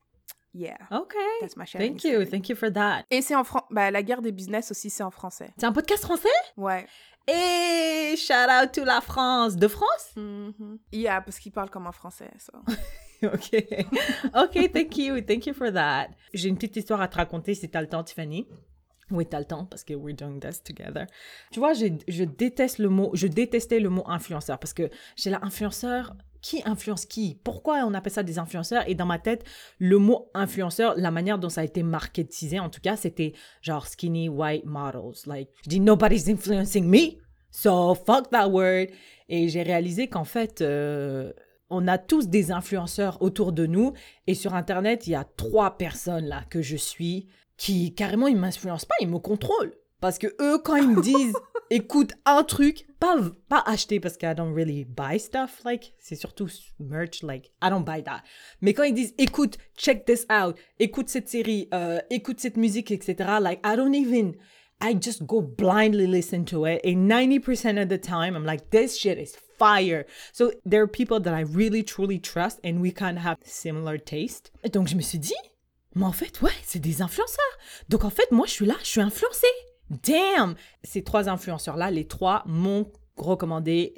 Yeah, Okay. that's my. Thank you. Thank you for that. Et c'est en français. Bah, la guerre des business aussi, c'est en français. C'est un podcast français? Ouais. Et shout out to la France. De France? Mhm. Yeah, parce qu'il parle comme un français. so. OK. OK, thank you. Thank you for that. J'ai une petite histoire à te raconter si t'as le temps, Tiffany. Oui, t'as le temps parce que we're doing this together. Tu vois, je déteste le mot, je détestais le mot influenceur parce que j'ai l'influenceur. Qui influence qui? Pourquoi on appelle ça des influenceurs? Et dans ma tête, le mot influenceur, la manière dont ça a été marketisé, en tout cas, c'était genre skinny white models. Like, je dis nobody's influencing me, so fuck that word. Et j'ai réalisé qu'en fait, euh, on a tous des influenceurs autour de nous et sur internet il y a trois personnes là que je suis qui carrément ils m'influencent pas ils me contrôlent parce que eux quand ils me disent écoute un truc pas pas acheter parce que I don't really buy stuff like c'est surtout merch like I don't buy that mais quand ils disent écoute check this out écoute cette série euh, écoute cette musique etc like I don't even I just go blindly listen to it. And 90% of the time, I'm like, this shit is fire. So there are people that I really truly trust and we have similar taste. Donc je me suis dit, mais en fait, ouais, c'est des influenceurs. Donc en fait, moi, je suis là, je suis influencée. Damn! Ces trois influenceurs-là, les trois m'ont recommandé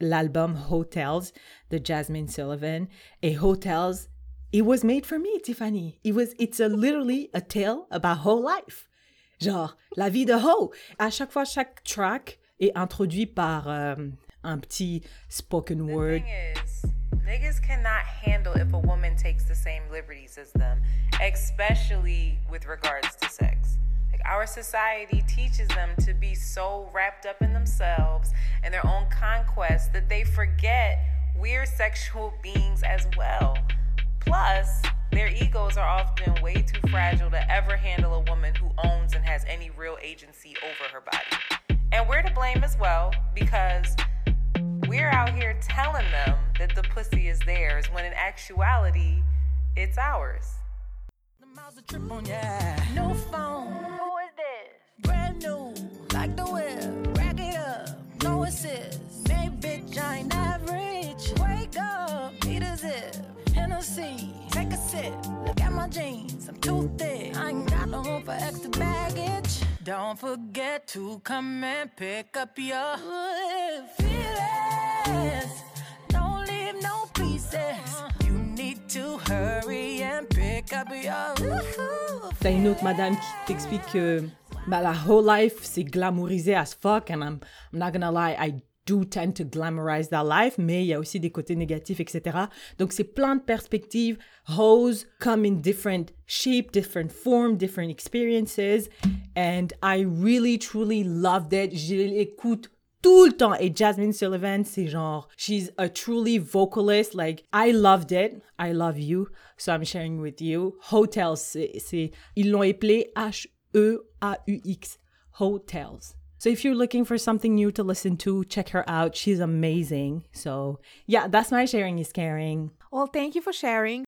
l'album Hotels de Jasmine Sullivan. Et Hotels, it was made for me, Tiffany. It was, it's literally a tale about whole life. Genre, la vie de Ho. À chaque fois, chaque track est introduit par euh, un petit spoken The word. thing is, niggas cannot handle if a woman takes the same liberties as them, especially with regards to sex. Like our society teaches them to be so wrapped up in themselves and their own conquest that they forget we're sexual beings as well. Plus, their egos are often way too fragile to ever handle a woman who owns and has any real agency over her body. And we're to blame as well because we're out here telling them that the pussy is theirs when in actuality, it's ours. The miles a trip on ya. No phone. Who is this? Brand new, like the whip. Rack it up, no assist. Hey, bitch, I ain't average. Hennessy, take a sip. Look at my jeans, I'm too thick. I ain't got no room for extra baggage. Don't forget to come and pick up your feelings. Don't leave no pieces. You need to hurry and pick up your. T'as une autre madame qui t'explique que bah, la whole life, c'est glamourisé as fuck. And I'm, I'm not gonna lie, I do tend to glamorize that life, mais il y a aussi des côtés négatifs, etc. Donc, c'est plein de perspectives. Hoes come in different shape, different form, different experiences. And I really, truly loved it. Je l'écoute tout le temps. Et Jasmine Sullivan, c'est genre, she's a truly vocalist. Like, I loved it. I love you. So I'm sharing with you. Hotels, c'est- ils l'ont appelé H-E-A-U-X. Hotels. So if you're looking for something new to listen to, check her out. She's amazing. So yeah, that's my sharing is caring. Well, thank you for sharing.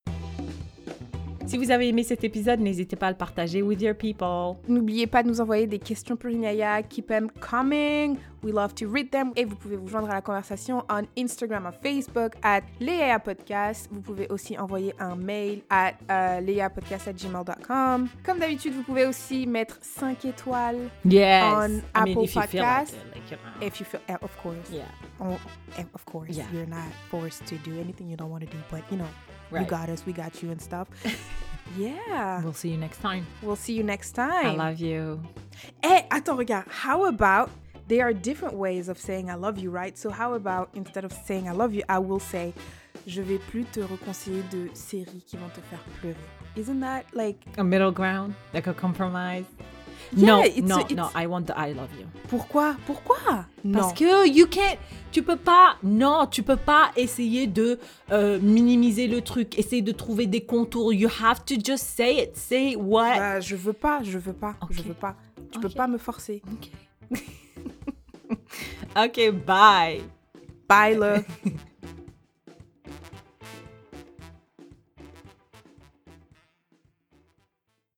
Si vous avez aimé cet épisode, n'hésitez pas à le partager with your people. N'oubliez pas de nous envoyer des questions pour Inaya. Keep them coming. We love to read them. Et vous pouvez vous joindre à la conversation on Instagram ou Facebook at Léa Podcast. Vous pouvez aussi envoyer un mail at uh, leapodcast@gmail.com. Comme d'habitude, vous pouvez aussi mettre 5 étoiles Yes. On I mean, Apple if you feel like Podcast. it, like, you know. if you feel, eh, of course. Yeah. Oh, eh, of course. Yeah. You're not forced to do anything you don't want to do, but you know, you got us, we got you and stuff. yeah. We'll see you next time. We'll see you next time. I love you. Eh, attends, regarde. How about there are different ways of saying I love you, right? So how about instead of saying I love you, I will say je vais plus te reconseiller de séries qui vont te faire pleurer. Isn't that like A middle ground, like a compromise. Yeah, no, it's- no, it's- no. I want the I love you. pourquoi? Pourquoi? Non. Parce que you can't, tu peux pas, non, tu peux pas essayer de euh, minimiser le truc, essayer de trouver des contours. You have to just say it. Say what? Bah, je veux pas, je veux pas, je Ok. veux pas. Tu Ok. peux pas me forcer. okay, bye. Bye, love.